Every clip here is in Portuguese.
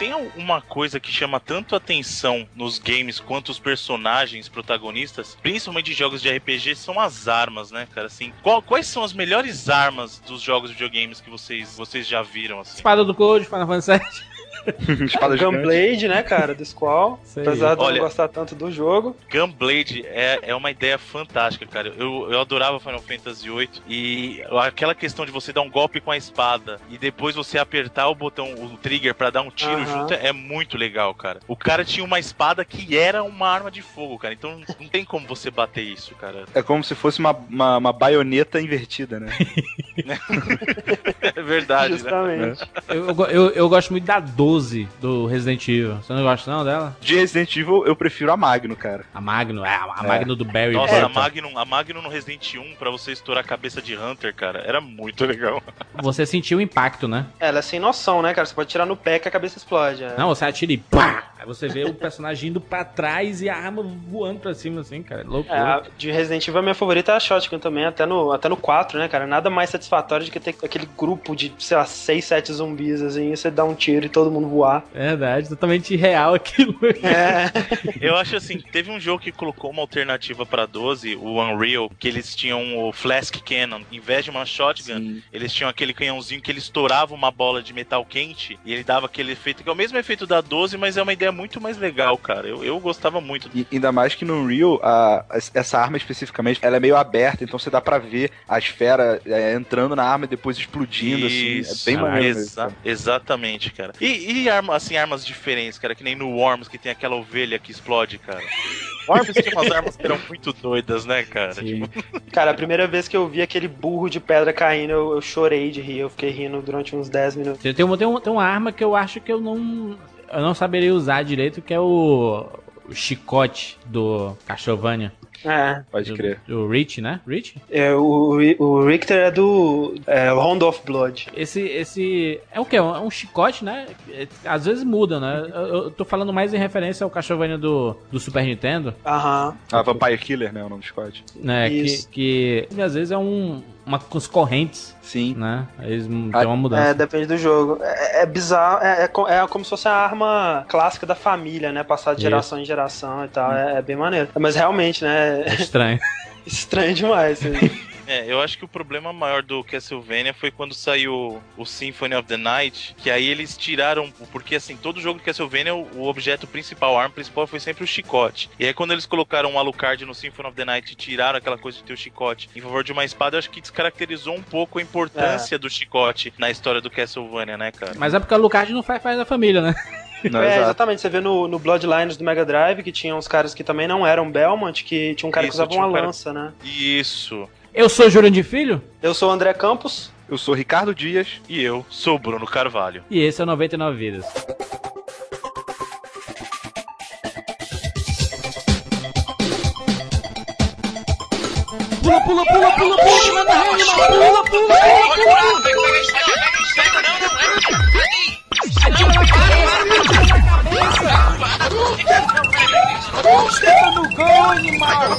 tem uma coisa que chama tanto atenção nos games quanto os personagens protagonistas, principalmente jogos de RPG, são as armas, né, cara? Assim, qual, quais são as melhores armas dos jogos de videogames que vocês, vocês já viram? Assim? Espada do Code, Final Fantasy VII. Espada Gunblade, né, cara, do Squall. Apesar de Olha, não gostar tanto do jogo. Gunblade é, é uma ideia fantástica, cara. Eu, eu adorava Final Fantasy VIII e aquela questão de você dar um golpe com a espada e depois você apertar o botão, o trigger para dar um tiro uh -huh. junto é muito legal, cara. O cara tinha uma espada que era uma arma de fogo, cara. Então não tem como você bater isso, cara. É como se fosse uma, uma, uma baioneta invertida, né? é verdade, né? Justamente. Né? Eu, eu, eu gosto muito da dor 12 do Resident Evil. Você não gosta não dela? De Resident Evil, eu prefiro a Magno, cara. A Magno, é, a Magno é. do Barry Nossa, a Magno, a Magno no Resident 1 pra você estourar a cabeça de Hunter, cara, era muito legal. Você sentiu o impacto, né? Ela é sem noção, né, cara? Você pode tirar no pé que a cabeça explode. É. Não, você atira e pá! Aí você vê o personagem indo pra trás e a arma voando pra cima, assim, cara. Loucura. É, de Resident Evil, a minha favorita é a Shotgun também, até no, até no 4, né, cara? Nada mais satisfatório do que ter aquele grupo de, sei lá, 6, 7 zumbis, assim, e você dá um tiro e todo mundo voar. É verdade, totalmente real aquilo. É. Eu acho assim, teve um jogo que colocou uma alternativa pra 12, o Unreal, que eles tinham o Flask Cannon. Em vez de uma shotgun, Sim. eles tinham aquele canhãozinho que ele estourava uma bola de metal quente e ele dava aquele efeito, que é o mesmo efeito da 12, mas é uma ideia muito mais legal, cara. Eu, eu gostava muito. E, ainda mais que no Unreal, a, essa arma especificamente, ela é meio aberta, então você dá pra ver a esfera é, entrando na arma e depois explodindo, Isso, assim. É bem maneiro. Exa exatamente, cara. E, e arma, assim, armas diferentes, cara, que nem no Worms, que tem aquela ovelha que explode, cara. Worms tinha umas armas que eram muito doidas, né, cara? Tipo... Cara, a primeira vez que eu vi aquele burro de pedra caindo, eu, eu chorei de rir. Eu fiquei rindo durante uns 10 minutos. Tem uma, tem, uma, tem uma arma que eu acho que eu não. Eu não saberia usar direito, que é o, o chicote do Castlevania. É. Pode crer. O Rich, né? Rich? É, o, o Richter é do é, Round of Blood. Esse, esse. É o quê? É um chicote, né? É, às vezes muda, né? Eu, eu tô falando mais em referência ao Castlevania do, do Super Nintendo. Aham. A Vampire Killer, né? O nome do chicote. Né? Que, que, que às vezes é um uma, com as correntes. Sim. Né? Eles tem uma mudança. É, depende do jogo. É, é bizarro. É, é, é, como se fosse a arma clássica da família, né? Passar de geração Isso. em geração e tal. Hum. É, é, bem maneiro. Mas realmente, né? É estranho. estranho demais. É, eu acho que o problema maior do Castlevania foi quando saiu o Symphony of the Night, que aí eles tiraram, porque assim, todo jogo de Castlevania, o objeto principal, a arma principal foi sempre o chicote. E aí quando eles colocaram o Alucard no Symphony of the Night e tiraram aquela coisa de ter o chicote em favor de uma espada, eu acho que descaracterizou um pouco a importância é. do chicote na história do Castlevania, né, cara? Mas é porque o Alucard não faz parte da família, né? Não, é, exatamente. Você vê no, no Bloodlines do Mega Drive que tinha uns caras que também não eram Belmont, que tinha um cara Isso, que usava uma um cara... lança, né? Isso. Eu sou Jurandir Filho. Eu sou André Campos. Eu sou Ricardo Dias. E eu sou Bruno Carvalho. E esse é o 99 Vidas. Pula, pula, pula, pula, pula, pula, pula, pula, pula, pula, pula, pula, pula, pula. Estela no pula, animal!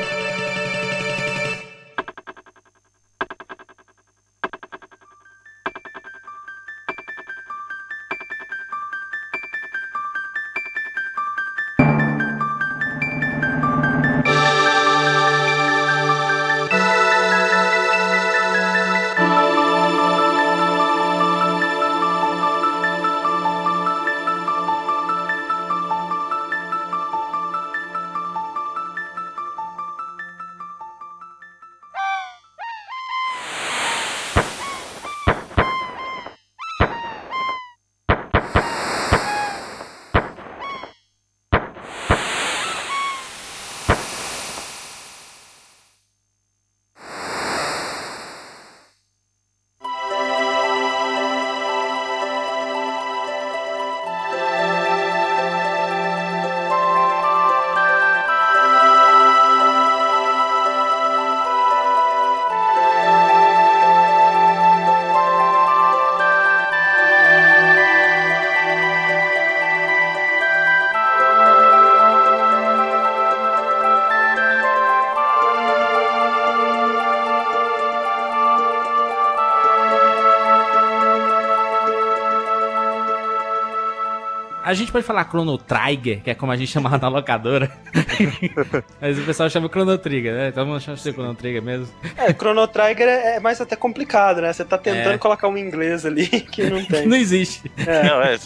A gente pode falar Chrono Trigger, que é como a gente chamava na locadora. Mas o pessoal chama Chrono Trigger, né? Todo mundo chama de Chrono Trigger mesmo. É, Chrono Trigger é, é mais até complicado, né? Você tá tentando é. colocar um inglês ali que não tem. não existe. É. Não, é,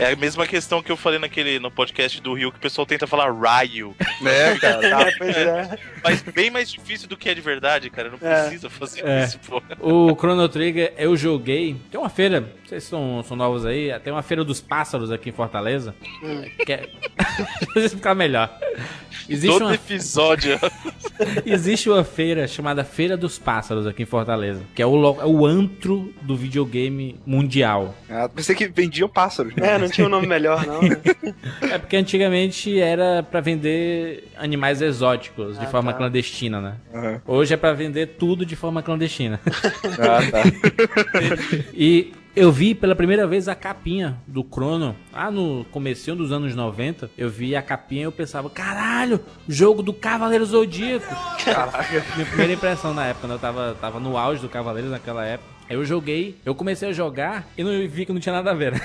é a mesma questão que eu falei naquele, no podcast do Rio, que o pessoal tenta falar Ryu. Né, cara? É, pois é. Mas bem mais difícil do que é de verdade, cara. Não é. precisa fazer é. isso, pô. O Chrono Trigger eu joguei. Tem uma feira, vocês são, são novos aí, tem uma feira dos pássaros aqui em Fortaleza. Hum. Que é... Ficar melhor. Existe Todo uma... episódio. Existe uma feira chamada Feira dos Pássaros aqui em Fortaleza, que é o, lo... é o antro do videogame mundial. Ah, pensei que vendiam pássaros. Né? É, não tinha um nome melhor, não. Né? é porque antigamente era para vender animais exóticos de ah, forma tá. clandestina, né? Uhum. Hoje é para vender tudo de forma clandestina. ah, tá. e eu vi pela primeira vez a capinha do Chrono, lá no começo dos anos 90. Eu vi a capinha e eu pensava, caralho, jogo do Cavaleiro Zodíaco. Caraca. Minha primeira impressão na época, né? Eu tava, tava no auge do Cavaleiro naquela época. Eu joguei, eu comecei a jogar e não vi que não tinha nada a ver.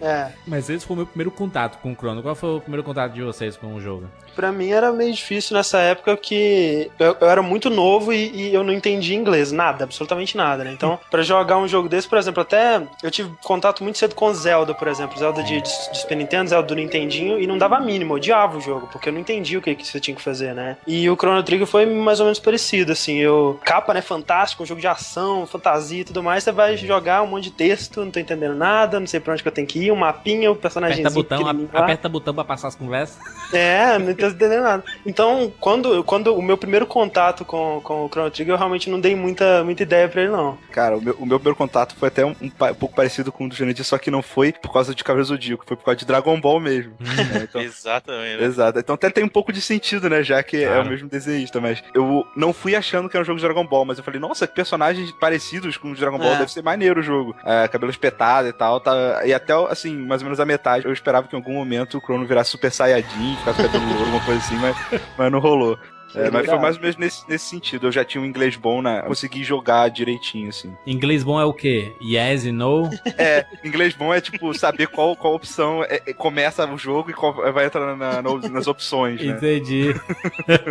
É. Mas esse foi o meu primeiro contato com o Chrono. Qual foi o primeiro contato de vocês com o jogo? Pra mim era meio difícil nessa época que eu, eu era muito novo e, e, eu não entendia inglês, nada, absolutamente nada, né? Então, para jogar um jogo desse, por exemplo, até eu tive contato muito cedo com Zelda, por exemplo, Zelda de, de, de Super Nintendo, Zelda do Nintendinho, e não dava mínimo, eu odiava o jogo, porque eu não entendia o que, que você tinha que fazer, né? E o Chrono Trigger foi mais ou menos parecido, assim, eu capa, né, fantástico, um jogo de ação, fantasia e tudo mais, você vai jogar um monte de texto, não tô entendendo nada, não sei pra onde que eu tenho que ir, um mapinha, o personagem aperta botão, aperta botão pra passar as conversas. É, não tô entendendo nada. Então, quando, quando o meu primeiro contato com, com o Chrono Trigger, eu realmente não dei muita, muita ideia pra ele, não. Cara, o meu, o meu primeiro contato foi até um, um, um pouco parecido com o do Jurandir, só que não foi por causa de Cavaleiro Zodíaco, foi por causa de Dragon Ball mesmo. é, então, Exatamente. Exato. Então até tem um pouco de sentido, né, já que claro. é o mesmo desenhista, mas eu não fui achando que era um jogo de Dragon Ball, mas eu falei, nossa, que personagens parecidos com o de Dragon Ball, é. deve ser maneiro o jogo. É, cabelo espetado e tal. Tá, e até, assim, mais ou menos a metade, eu esperava que em algum momento o Crono virasse Super Saiyajin, ficasse cabelo louro, alguma coisa assim, mas, mas não rolou. É, mas foi mais ou menos nesse, nesse sentido. Eu já tinha um inglês bom, né? Consegui jogar direitinho, assim. Inglês bom é o quê? Yes e no? É, inglês bom é tipo saber qual, qual opção é, é, começa o jogo e qual vai entrar na, na, nas opções. Né? Entendi.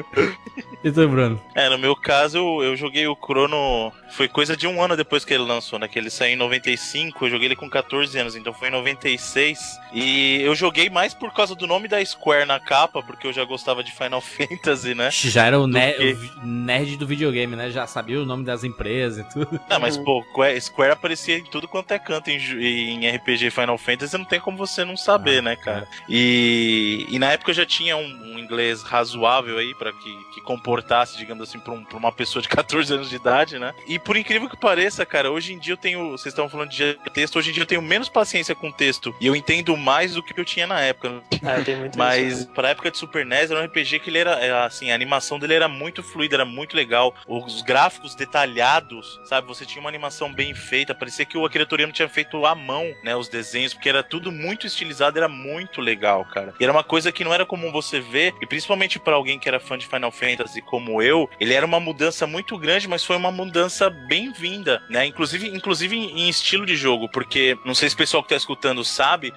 e tu, Bruno? É, no meu caso, eu, eu joguei o Chrono. Foi coisa de um ano depois que ele lançou, né? Que ele saiu em 95, eu joguei ele com 14 anos, então foi em 96. E eu joguei mais por causa do nome da Square na capa, porque eu já gostava de Final Fantasy, né? Já era o, ner nerd do videogame, né? Já sabia o nome das empresas e tudo. Não, mas pô, Square aparecia em tudo quanto é canto em, em RPG Final Fantasy, não tem como você não saber, ah, né, cara? É. E, e na época eu já tinha um, um inglês razoável aí para que, que comportasse, digamos assim, pra, um, pra, uma pessoa de 14 anos de idade, né? E por incrível que pareça, cara, hoje em dia eu tenho. Vocês estão falando de texto, hoje em dia eu tenho menos paciência com texto e eu entendo mais do que eu tinha na época. Ah, tem muito Mas isso. pra época de Super NES era um RPG que ele era, assim, a animação dele era muito fluida, era muito legal. Os gráficos detalhados, sabe? Você tinha uma animação bem feita, parecia que o Akira Toriyama tinha feito à mão, né? Os desenhos, porque era tudo muito estilizado, era muito legal, cara. E era uma coisa que não era comum você ver, e principalmente para alguém que era fã de Final Fantasy como eu, ele era uma mudança muito grande, mas foi uma mudança bem-vinda, né? Inclusive, inclusive em estilo de jogo, porque não sei se o pessoal que tá escutando sabe,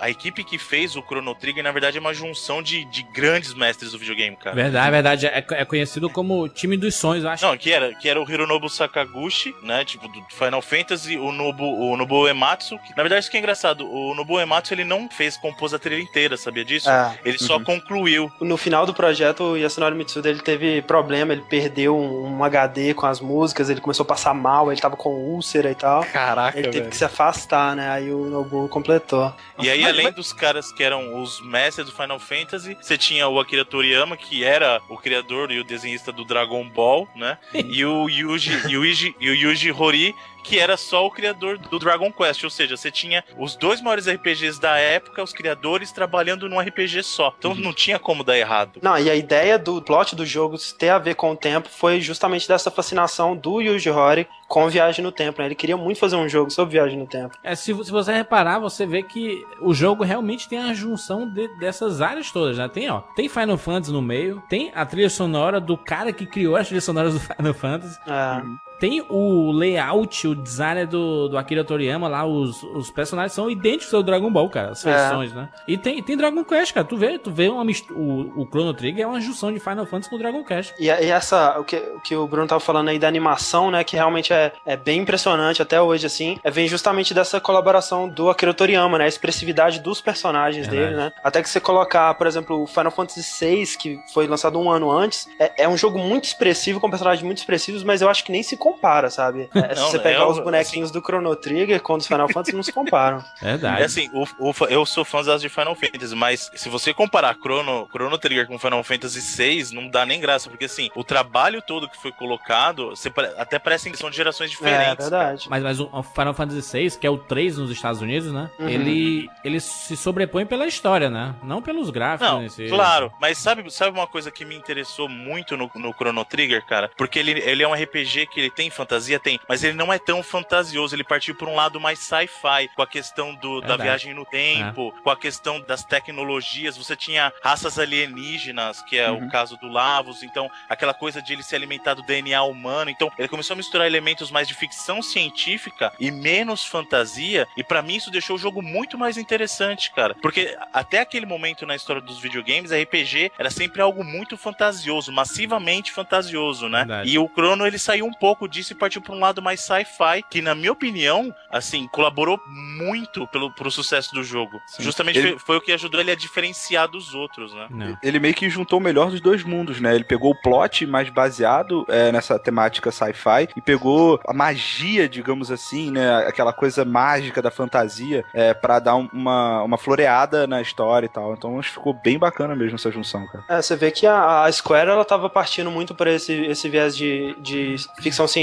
a equipe que fez o Chrono Trigger, na verdade, é uma junção de, de grandes mestres do videogame, cara. Verdade, verdade é, é conhecido como time dos sonhos, eu acho. Não, que era, que era o Hironobu Sakaguchi, né? Tipo, do Final Fantasy, o Nobu, o Nobu Ematsu. Que, na verdade, isso que é engraçado. O Nobu Ematsu, ele não fez, compôs a trilha inteira, sabia disso? É. Ele uhum. só concluiu. No final do projeto, o Yasunori Mitsuda, ele teve problema, ele perdeu um, um, HD com as músicas, ele começou a passar mal, ele tava com úlcera e tal. Caraca, Ele teve velho. que se afastar, né? Aí o Nobu completou. E aí, além dos caras que eram os mestres do Final Fantasy, você tinha o Akira Toriyama, que era o criador e o desenhista do Dragon Ball, né? e o Yuji, Yuji, e o Yuji Hori, que era só o criador do Dragon Quest, ou seja, você tinha os dois maiores RPGs da época, os criadores trabalhando num RPG só. Então uhum. não tinha como dar errado. Não, e a ideia do plot do jogo ter a ver com o tempo foi justamente dessa fascinação do Yuji Horii com viagem no tempo, né? Ele queria muito fazer um jogo sobre viagem no tempo. É, se, se você reparar, você vê que o jogo realmente tem a junção de, dessas áreas todas, né? Tem, ó, tem Final Fantasy no meio, tem a trilha sonora do cara que criou as trilhas sonoras do Final Fantasy. É. tem o layout, o design do, do Akira Toriyama lá, os, os personagens são idênticos ao Dragon Ball, cara, as versões, é. né? E tem, tem Dragon Quest, cara, tu vê, tu vê uma o, o Chrono Trigger é uma junção de Final Fantasy com Dragon Quest. E, e essa, o que, o que o Bruno tava falando aí da animação, né, que realmente é, é bem impressionante até hoje, assim, é, vem justamente dessa colaboração do Akira Toriyama, né, a expressividade dos personagens é dele, né? Até que você colocar, por exemplo, o Final Fantasy VI, que foi lançado um ano antes, é, é um jogo muito expressivo, com personagens muito expressivos, mas eu acho que nem se compara, sabe? É, não, se você pegar é os bonequinhos assim... do Chrono Trigger com os Final Fantasy, não se comparam. Verdade. É assim, o, o, eu sou fã das de Final Fantasy, mas se você comparar Chrono, Chrono Trigger com Final Fantasy VI, não dá nem graça, porque assim, o trabalho todo que foi colocado, você até parece que são de gerações diferentes. É, verdade. Mas, mas o Final Fantasy VI, que é o 3 nos Estados Unidos, né? Uhum. Ele, ele se sobrepõe pela história, né? Não pelos gráficos. Não, si. claro. Mas sabe, sabe uma coisa que me interessou muito no, no Chrono Trigger, cara? Porque ele, ele é um RPG que ele tem fantasia, tem, mas ele não é tão fantasioso. Ele partiu por um lado mais sci-fi, com a questão do, da viagem no tempo, é. com a questão das tecnologias. Você tinha raças alienígenas, que é uhum. o caso do Lavos, então aquela coisa de ele se alimentar do DNA humano. Então ele começou a misturar elementos mais de ficção científica e menos fantasia, e para mim isso deixou o jogo muito mais interessante, cara. Porque até aquele momento na história dos videogames, RPG era sempre algo muito fantasioso, massivamente fantasioso, né? Verdade. E o Chrono ele saiu um pouco disso e partiu para um lado mais sci-fi, que na minha opinião, assim, colaborou muito pelo pro sucesso do jogo. Sim. Justamente ele... foi, foi, o que ajudou ele a diferenciar dos outros, né? Não. Ele meio que juntou o melhor dos dois mundos, né? Ele pegou o plot mais baseado é, nessa temática sci-fi e pegou a magia, digamos assim, né? Aquela coisa mágica da fantasia é, para dar uma, uma floreada na história e tal. Então acho que ficou bem bacana mesmo essa junção, cara. É, você vê que a, a Square ela tava partindo muito para esse, esse viés de, de ficção científica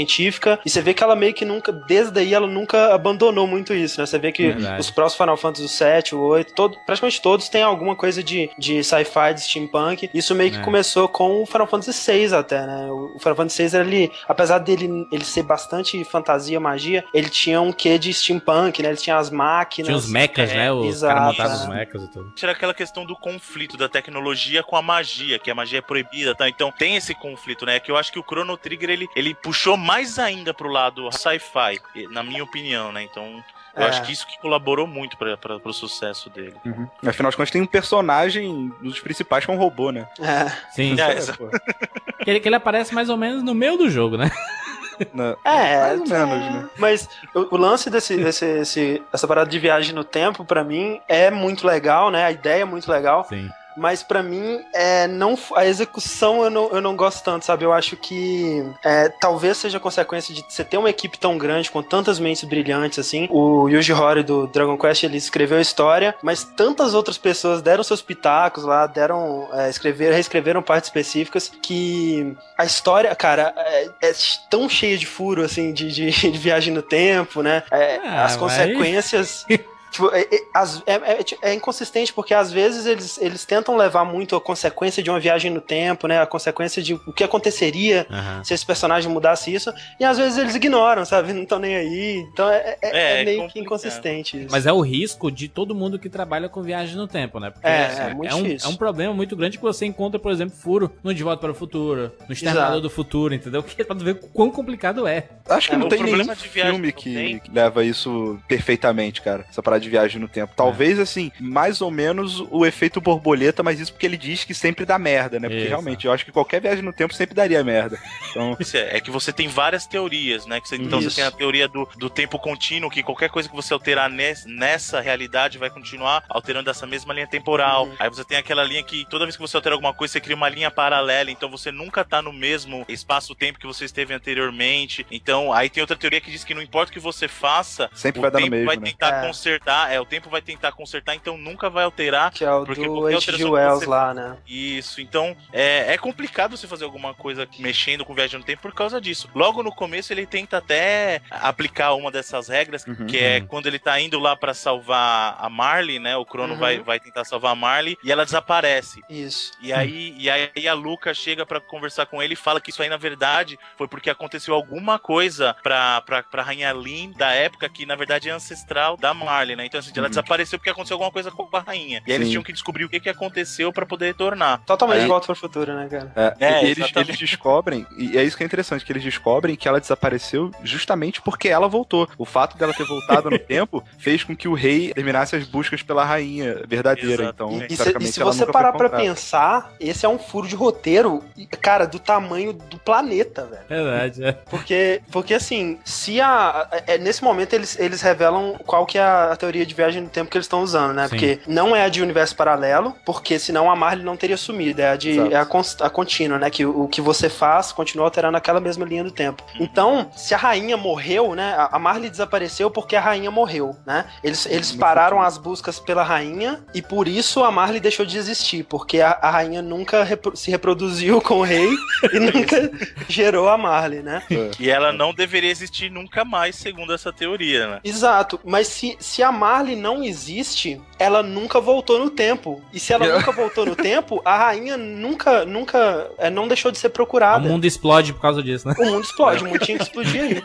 e você vê que ela meio que nunca, desde aí, ela nunca abandonou muito isso, né? Você vê que Verdade. os próximos Final Fantasy 7, o 8, todo, praticamente todos têm alguma coisa de, de sci-fi, de steampunk. Isso meio que é. começou com o Final Fantasy 6 até, né? O Final Fantasy 6 ele, apesar dele ele ser bastante fantasia, magia, ele tinha um quê de steampunk, né? Ele tinha as máquinas. Tinha os mechas, é, né? Os caras montavam os mechas e tudo. Tinha aquela questão do conflito da tecnologia com a magia, que a magia é proibida, tá? Então tem esse conflito, né? Que eu acho que o Chrono Trigger ele, ele puxou mais ainda pro lado sci-fi, na minha opinião, né? Então eu é. acho que isso que colaborou muito para o sucesso dele. Uhum. Afinal de contas, tem um personagem dos principais que é um robô, né? É. Sim. É, é, que, ele, que ele aparece mais ou menos no meio do jogo, né? Não, é, mais ou menos, né? Mas o, o lance desse, desse esse, essa parada de viagem no tempo, para mim, é muito legal, né? A ideia é muito legal. Sim mas para mim é não a execução eu não, eu não gosto tanto, sabe? Eu acho que é, talvez seja consequência de você ter uma equipe tão grande com tantas mentes brilhantes assim. O Yuji Horii do Dragon Quest ele escreveu a história, mas tantas outras pessoas deram seus pitacos lá, deram é, escrever, reescreveram partes específicas que a história, cara, é, é tão cheia de furo assim de, de, de viagem no tempo, né? É, ah, as consequências Tipo, é, é, é, é, inconsistente porque às vezes eles, eles tentam levar muito a consequência de uma viagem no tempo, né? A consequência de o que aconteceria uhum. se esse personagem mudasse isso, e às vezes eles ignoram, sabe? Não estão nem aí. Então é, é, é, é meio complicado. que inconsistente isso. Mas é o risco de todo mundo que trabalha com viagem no tempo, né? Porque é, assim, é, muito um, é um problema muito grande que você encontra, por exemplo, furo no De Volta para o Futuro, no Exterminador do Futuro, entendeu? Que é pra ver quão complicado é. Acho que não tem nenhum filme que, leva isso perfeitamente, cara. Essa parada de viagem no tempo. Talvez, é. assim, mais ou menos o efeito borboleta, mas isso porque ele diz que sempre dá merda, né? Porque isso. realmente, eu acho que qualquer viagem no tempo sempre daria merda. Então... É, é, que você tem várias teorias, né? Você, então isso. você tem a teoria do, do tempo contínuo, que qualquer coisa que você alterar nessa, nessa realidade vai continuar alterando essa mesma linha temporal. Uhum. Aí você tem aquela linha que toda vez que você altera alguma coisa, você cria uma linha paralela, então você nunca tá no mesmo espaço-tempo que você esteve anteriormente. Então, aí tem outra teoria que diz que não importa o que você faça, sempre vai dar no mesmo, vai né? tentar é. consertar, é, o tempo vai tentar consertar, então nunca vai alterar. Que é o porque do H.G. Wells você... lá, né? Isso, então é, é complicado você fazer alguma coisa mexendo com viagem no tempo por causa disso. Logo no começo ele tenta até aplicar uma dessas regras, uhum, que é uhum. quando ele tá indo lá para salvar a Marley, né? O Crono uhum. vai, vai tentar salvar a Marley e ela desaparece. Isso. E aí, e aí a Luca chega para conversar com ele e fala que isso aí na verdade foi porque aconteceu alguma coisa coisa pra, pra, pra Rainha Lynn da época que, na verdade, é ancestral da Marley, né? Então, assim, ela uhum. desapareceu porque aconteceu alguma coisa com a rainha. E aí eles tinham que descobrir o que, que aconteceu pra poder retornar. Totalmente aí... volta pro futuro, né, cara? É, é eles, eles descobrem, e é isso que é interessante, que eles descobrem que ela desapareceu justamente porque ela voltou. O fato dela ter voltado no tempo fez com que o rei terminasse as buscas pela rainha verdadeira. Então, e, se, e se você parar pra pensar, esse é um furo de roteiro, cara, do tamanho do planeta, velho. Verdade, é. Porque, porque assim, se a. É, nesse momento eles, eles revelam qual que é a, teoria de viagem no tempo que eles estão usando, né? Sim. Porque não é a de universo paralelo, porque senão a Marley não teria sumido. É a de é a, a contínua, né? Que o, o, que você faz continua alterando aquela mesma linha do tempo. Então, se a rainha morreu, né? A, a Marley desapareceu porque a rainha morreu, né? Eles, eles pararam as buscas pela rainha e por isso a Marley deixou de existir, porque a, a rainha nunca repro se reproduziu com o rei e nunca gerou a Marley, né? É. E ela não deveria existir nunca mais, segundo essa teoria, né? Exato, mas se, se a Marley não existe, ela nunca voltou no tempo. E se ela nunca voltou no tempo, a rainha nunca, nunca é, não deixou de ser procurada. O mundo explode por causa disso, né? O mundo explode, o mundo tinha que explodir aí.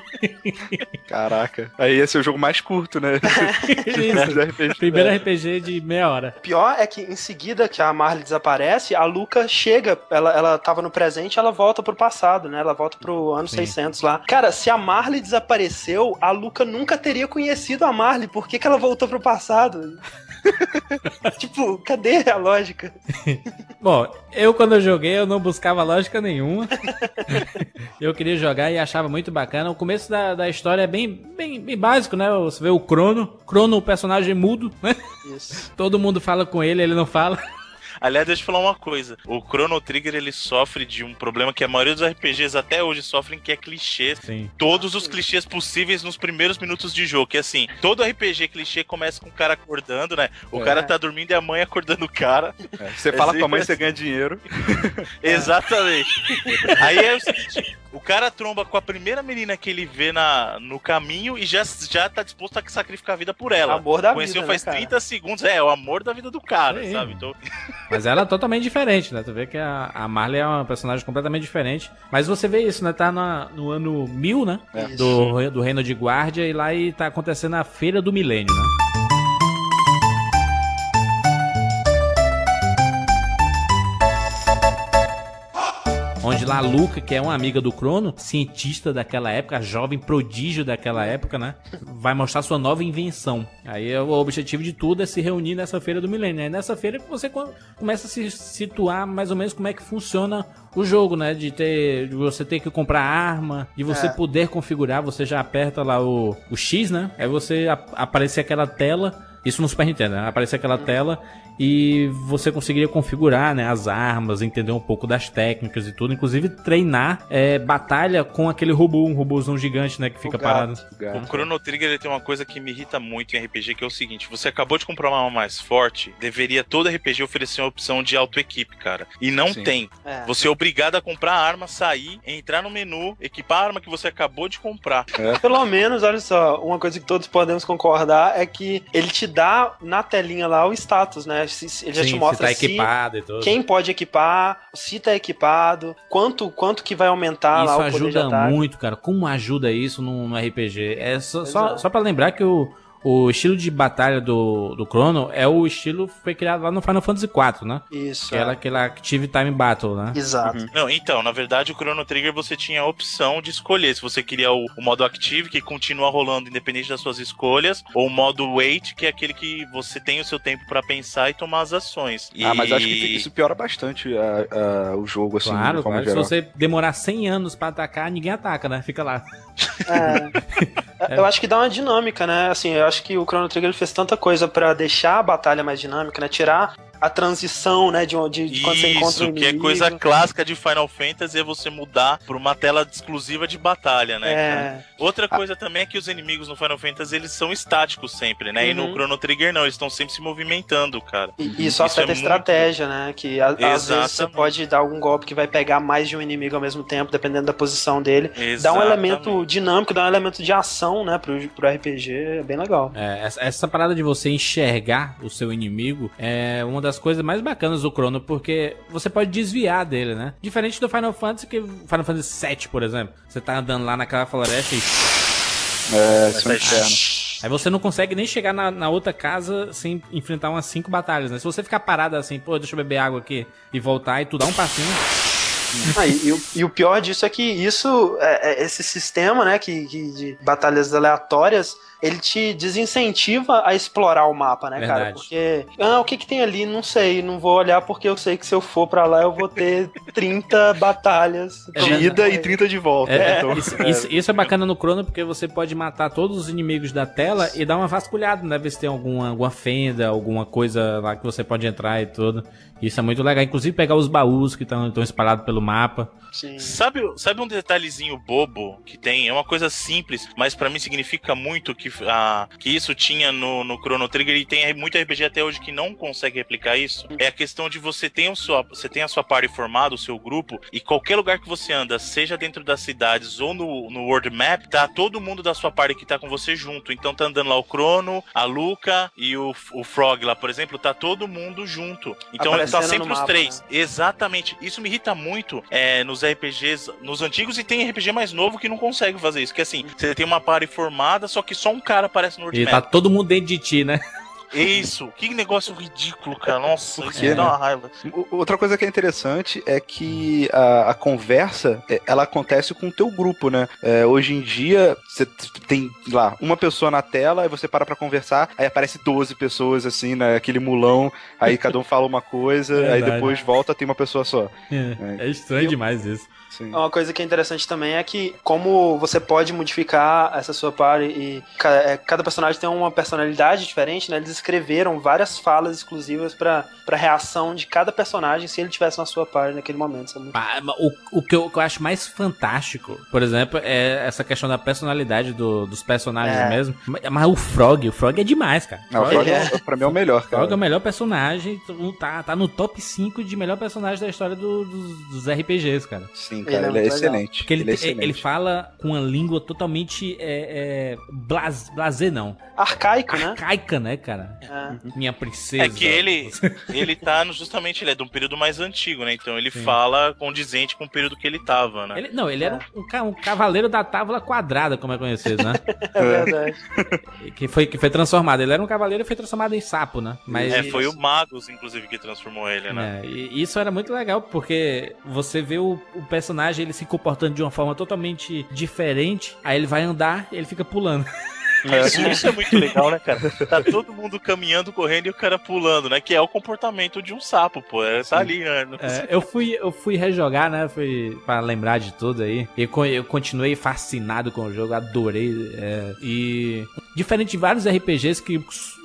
Caraca. Aí ia ser o jogo mais curto, né? RPG, Primeiro né? RPG de meia hora. Pior é que em seguida que a Marley desaparece, a Luca chega, ela, ela tava no presente, ela volta pro passado, né? Ela volta pro ano Sim. 600 lá. Cara, se a Marley desapareceu, a Luca nunca teria conhecido a Marley. Por que, que ela voltou pro passado? tipo, cadê a lógica? Bom, eu quando eu joguei eu não buscava lógica nenhuma. eu queria jogar e achava muito bacana. O começo da, da história é bem, bem, bem básico, né? Você vê o Crono. Crono, o personagem mudo, né? Isso. Todo mundo fala com ele, ele não fala. Aliás, deixa eu falar uma coisa. O Chrono Trigger, ele sofre de um problema que a maioria dos RPGs até hoje sofrem, que é clichê. Sim. Todos os clichês possíveis nos primeiros minutos de jogo. Que é assim, todo RPG clichê começa com o cara acordando, né? O é. cara tá dormindo e a mãe acordando o cara. É. Você é fala assim, com a mãe, você ganha dinheiro. Exatamente. Aí é o seguinte, o cara tromba com a primeira menina que ele vê na, no caminho e já, já tá disposto a sacrificar a vida por ela. Amor da Conheceu vida, faz né, 30 segundos. É, o amor da vida do cara, Sim. sabe? Então... Mas ela é totalmente diferente, né? Tu vê que a, a Marley é uma personagem completamente diferente. Mas você vê isso, né? Tá na, no ano 1000, né? É. Do, do Reino de Guardia e lá e tá acontecendo a Feira do Milênio, né? Onde lá Luca, que é uma amiga do Crono, cientista daquela época, jovem prodígio daquela época, né? Vai mostrar sua nova invenção. Aí é o objetivo de tudo é se reunir nessa feira do milênio. É nessa feira que você começa a se situar mais ou menos como é que funciona o jogo, né? De ter. De você ter que comprar arma, de você é. poder configurar, você já aperta lá o, o X, né? Aí você aparecer aquela tela. Isso no Super Nintendo, né? Aparece aquela tela e você conseguiria configurar né, as armas, entender um pouco das técnicas e tudo, inclusive treinar é, batalha com aquele robô, um robôzão gigante, né, que fica gato, parado. O, o Chrono Trigger ele tem uma coisa que me irrita muito em RPG, que é o seguinte, você acabou de comprar uma arma mais forte, deveria todo RPG oferecer uma opção de auto-equipe, cara. E não Sim. tem. É. Você é obrigado a comprar a arma, sair, entrar no menu, equipar a arma que você acabou de comprar. É. Pelo menos, olha só, uma coisa que todos podemos concordar é que ele te dá na telinha lá o status, né? Se, ele já te mostra se tá equipado e tudo. quem pode equipar, se tá equipado, quanto, quanto que vai aumentar isso lá o poder Isso ajuda muito, cara. Como ajuda isso no, no RPG? É só, só, só para lembrar que o o estilo de batalha do, do Chrono é o estilo que foi criado lá no Final Fantasy IV, né? Isso. Que é. era aquele Active Time Battle, né? Exato. Uhum. Não, então, na verdade, o Chrono Trigger você tinha a opção de escolher se você queria o, o, modo Active, que continua rolando independente das suas escolhas, ou o modo Wait, que é aquele que você tem o seu tempo para pensar e tomar as ações. E... Ah, mas acho que isso piora bastante uh, uh, o jogo, assim, claro, de claro. Se você demorar 100 anos para atacar, ninguém ataca, né? Fica lá. É. Eu acho que dá uma dinâmica, né? Assim, eu acho que o Chrono Trigger fez tanta coisa para deixar a batalha mais dinâmica, né? Tirar a transição, né, de, de, de quando você encontra o inimigo. que é coisa clássica de Final Fantasy é você mudar pra uma tela exclusiva de batalha, né? É. Outra coisa também é que os inimigos no Final Fantasy, eles são estáticos sempre, né? Uhum. E no uhum. Chrono Trigger não, eles estão sempre se movimentando, cara. E isso, afeta é a estratégia, muito... né? Que a, às vezes você pode dar algum golpe que vai pegar mais de um inimigo ao mesmo tempo, dependendo da posição dele. Exatamente. Dá um elemento dinâmico, dá um elemento de ação, né, pro, pro RPG, é bem legal. É, essa, essa parada de você enxergar o seu inimigo é uma das das coisas mais bacanas do Chrono, porque você pode desviar dele, né? Diferente do Final Fantasy, que Final Fantasy VII, por exemplo. Você tá andando lá naquela floresta e. É, isso é inferno. Aí você não consegue nem chegar na, na, outra casa sem enfrentar umas cinco batalhas, né? Se você ficar parado assim, pô, deixa eu beber água aqui e voltar e tu dá um passinho. Ah, e, e, o, e, o, pior disso é que isso, é, é esse sistema, né, que, que, de batalhas aleatórias, ele te desincentiva a explorar o mapa, né, Verdade. cara? Porque, ah, o que que tem ali? Não sei, não vou olhar porque eu sei que se eu for para lá eu vou ter 30 batalhas de é ida e 30 de volta. É, então, isso, é. Isso, isso, é bacana no Chrono porque você pode matar todos os inimigos da tela e dar uma vasculhada, né? Ver se tem alguma, alguma fenda, alguma coisa lá que você pode entrar e tudo. Isso é muito legal. Inclusive pegar os baús que estão espalhados pelo mapa. Sim. Sabe, sabe um detalhezinho bobo que tem? É uma coisa simples, mas para mim significa muito que, a, que isso tinha no, no Chrono Trigger e tem muito RPG até hoje que não consegue replicar isso. É a questão de você ter, o sua, você tem a sua party formada, o seu grupo, e qualquer lugar que você anda, seja dentro das cidades ou no, no World Map, tá todo mundo da sua party que tá com você junto. Então tá andando lá o Chrono, a Luca e o, o Frog lá, por exemplo, tá todo mundo junto. Então tá sempre os mapa, três. Né? Exatamente. Isso me irrita muito é, nos RPGs, nos antigos, e tem RPG mais novo que não consegue fazer isso. Que assim, você tem uma party formada, só que só um cara aparece no World E tá todo mundo dentro de ti, né? Isso, que negócio ridículo, cara. Nossa, isso me dá uma raiva. Outra coisa que é interessante é que a, a conversa, é, ela acontece com o teu grupo, né? É, hoje em dia, você tem lá uma pessoa na tela, aí você para pra conversar, aí aparece 12 pessoas, assim, né? Aquele mulão, aí cada um fala uma coisa, é aí depois volta, tem uma pessoa só. É, é estranho demais isso. Sim. Uma coisa que é interessante também é que como você pode modificar essa sua party e é, cada personagem tem uma personalidade diferente, né? Eles escreveram várias falas exclusivas para para reação de cada personagem se ele tivesse na sua party naquele momento. Muito... ah, o, o, que eu, o, que eu, acho mais fantástico, por exemplo, é essa questão da personalidade do, dos personagens é. mesmo. Mas o Frog, o Frog é demais, cara. Não, o Frog é, é, pra mim é o melhor, cara. O Frog é o melhor personagem, tá, tá no top 5 de melhor personagem da história do, dos, dos RPGs, cara. Sim, cara, ele, é, ele é excelente. Porque ele, ele, é excelente. ele fala com uma língua totalmente é, é, blas, blasé, não. Arcaico, né? Arcaica, né, cara? É. Minha princesa. É que ele, ele tá no, justamente, ele é de um período mais antigo, né? Então ele Sim. fala condizente com o período que ele tava, né? Ele, não, ele era um, um, um, cavaleiro da tábua quadrada, como é conhecido, né? é verdade. que, foi, que foi transformado. Ele era um cavaleiro e foi transformado em sapo, né? Mas é, foi o Magus, inclusive, que transformou ele, né? É, e isso era muito legal, porque você vê o, o personagem ele se comportando de uma forma totalmente diferente, aí ele vai andar ele fica pulando. Isso, isso, é muito legal, né, cara? Tá todo mundo caminhando, correndo e o cara pulando, né? Que é o comportamento de um sapo, pô. É, tá ali, né? É, eu, fui, eu fui rejogar, né? Fui pra lembrar de tudo aí. E eu continuei fascinado com o jogo, adorei. É, e diferente de vários RPGs que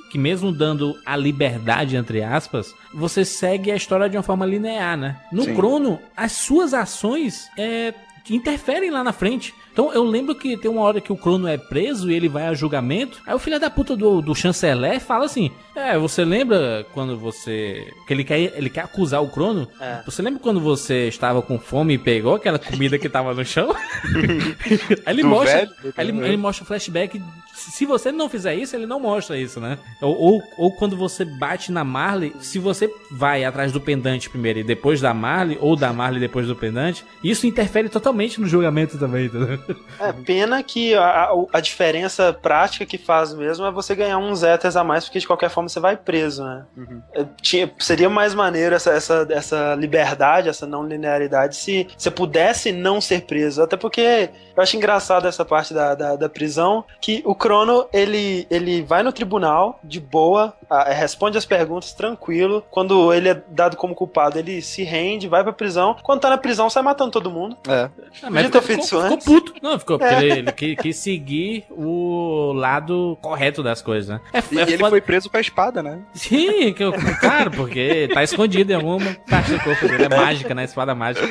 que mesmo dando a liberdade, entre aspas, você segue a história de uma forma linear, né? No Sim. Chrono, as suas ações é, interferem lá na frente. Então eu lembro que tem uma hora que o Crono é preso e ele vai a julgamento. Aí o filho da puta do, do chanceler fala assim: É, você lembra quando você. Que ele quer, ele quer acusar o Crono? É. Você lembra quando você estava com fome e pegou aquela comida que tava no chão? aí ele mostra. Velho, ele, ele mostra o flashback. Se você não fizer isso, ele não mostra isso, né? Ou, ou, ou, quando você bate na Marley, se você vai atrás do pendante primeiro e depois da Marley, ou da Marley depois do pendante, isso interfere totalmente no julgamento também, entendeu? É, pena que a, a, diferença prática que faz mesmo é você ganhar uns éteres a mais, porque de qualquer forma você vai preso, né? Uhum. É, tinha, seria mais maneiro essa, essa, essa liberdade, essa não linearidade, se você pudesse não ser preso. Até porque eu acho engraçado essa parte da, da, da prisão, que o Crono, ele, ele vai no tribunal, de boa, a, responde as perguntas tranquilo. Quando ele é dado como culpado, ele se rende, vai pra prisão. Quando tá na prisão, sai matando todo mundo. É. Ah, mas ter feito isso antes. Ficou puto. Não, ficou porque é. ele, ele quis, quis, seguir o lado correto das coisas, né? É, e é ele foda... foi preso com a espada, né? Sim, que eu, claro, porque tá escondido em alguma parte do corpo dele. É mágica, né? Espada mágica.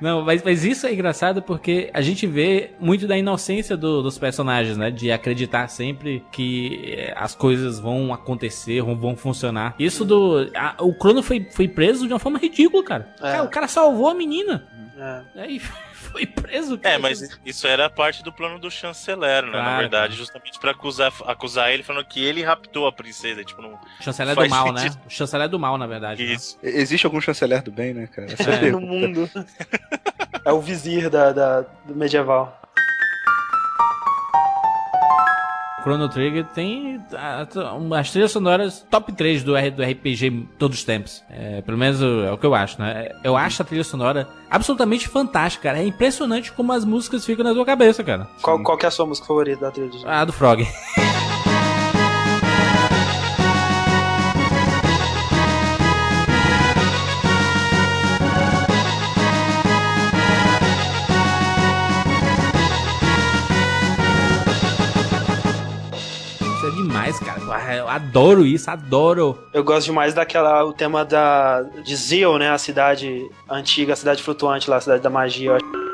Não, mas, mas isso é engraçado porque a gente vê muito da inocência do, dos personagens, né? De acreditar sempre que eh, as coisas vão acontecer, vão funcionar. Isso do. A, o Crono foi, foi preso de uma forma ridícula, cara. É. cara. O cara salvou a menina. É. Aí foi preso. Cara. É, mas isso era parte do plano do chanceler, né? Claro, na verdade, cara. justamente pra acusar, acusar ele, falando que ele raptou a princesa. Tipo, não. Chanceler do mal, né? O chanceler do mal, na verdade. Né? Isso. Né? Existe algum chanceler do bem, né, cara? É, no mundo. é o vizir da, da, do medieval. Chrono Trigger tem as trilhas sonoras top 3 do, do RPG todos os tempos. É, pelo menos é o que eu acho, né? Eu acho a trilha sonora absolutamente fantástica, cara. É impressionante como as músicas ficam na tua cabeça, cara. Qual, qual que é a sua música favorita da trilha? Ah, do Frog. demais, cara. Eu adoro isso, adoro. Eu gosto demais daquela, o tema da, de Zio, né? A cidade antiga, a cidade flutuante lá, a cidade da magia. Eu acho.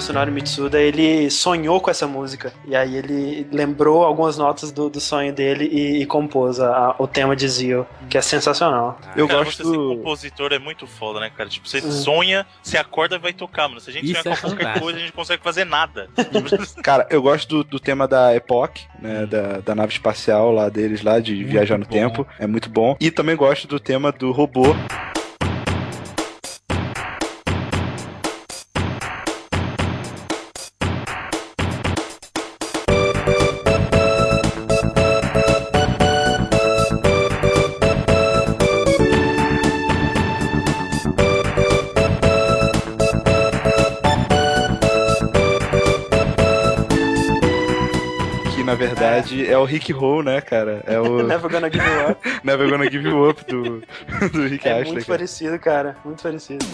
Yasunari Mitsuda, ele sonhou com essa música. E aí ele lembrou algumas notas do, do sonho dele e, e compôs a, o tema de Zio, que é sensacional. Ah, eu cara, gosto você do... ser compositor é muito foda, né, cara? Tipo, você uhum. sonha, você acorda e vai tocar, mano. Se a gente Isso sonhar é qualquer fantástico. coisa, a gente consegue fazer nada. cara, eu gosto do, do tema da Epoch, né, da, da nave espacial lá deles, lá, de muito viajar no bom. tempo. É muito bom. E também gosto do tema do robô. Verdade, é, é o Rick Ho, né, cara? É o... Never Gonna Give You Up. Never Gonna Give You Up do, do Rick é Astley. Muito cara. parecido, cara. Muito parecido.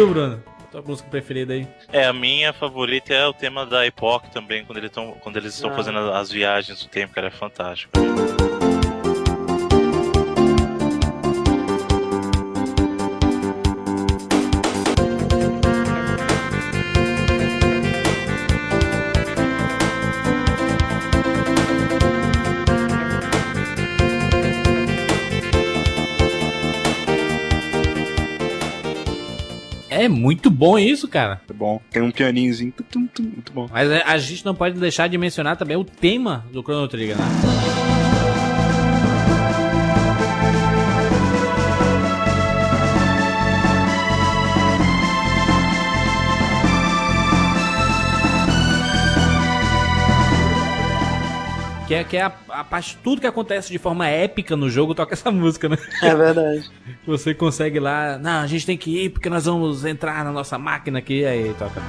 Tu, Bruno? Tua música preferida aí? É, a minha favorita é o tema da Epoch também, quando, eles tão, quando eles estão ah. fazendo as viagens do tempo, cara, é fantástico. Muito bom isso, cara. É bom. Tem um pianinhozinho. Muito bom. Mas a gente não pode deixar de mencionar também o tema do Chrono Trigger, né? Que é, que é a, a parte, tudo que acontece de forma épica no jogo toca essa música, né? É verdade. Você consegue lá, não, a gente tem que ir porque nós vamos entrar na nossa máquina aqui, aí toca.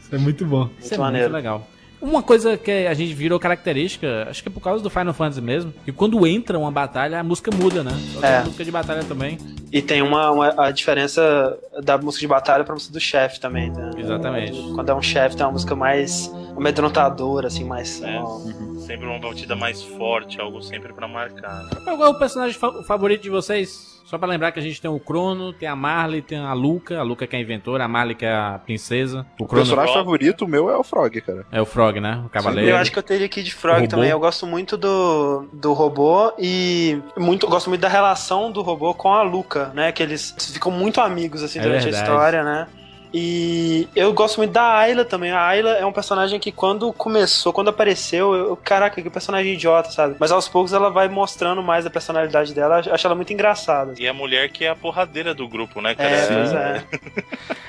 Isso é muito bom. Muito Isso é maneiro. muito legal. Uma coisa que a gente virou característica, acho que é por causa do Final Fantasy mesmo, que quando entra uma batalha, a música muda, né? Só é. a música de batalha também. E tem uma, uma, a diferença da música de batalha pra música do chefe também, né? Exatamente. Quando é um chefe, tem uma música mais amedrontadora, assim, mais. É. Uhum. Sempre uma batida mais forte, algo sempre para marcar. Qual é o personagem favorito de vocês? Só para lembrar que a gente tem o Crono, tem a Marley, tem a Luca. A Luca que é a inventora, a Marley que é a princesa. O, o personagem favorito o meu é o Frog, cara. É o Frog, né? O cavaleiro. Eu acho que eu teria aqui de Frog também. Eu gosto muito do, do robô e muito, gosto muito da relação do robô com a Luca, né? Que eles ficam muito amigos assim é durante verdade. a história, né? E eu gosto muito da Ayla também. A Ayla é um personagem que quando começou, quando apareceu, eu, caraca, que personagem idiota, sabe? Mas aos poucos ela vai mostrando mais a personalidade dela. Acho ela muito engraçada. E a mulher que é a porradeira do grupo, né, cara? É, pois é.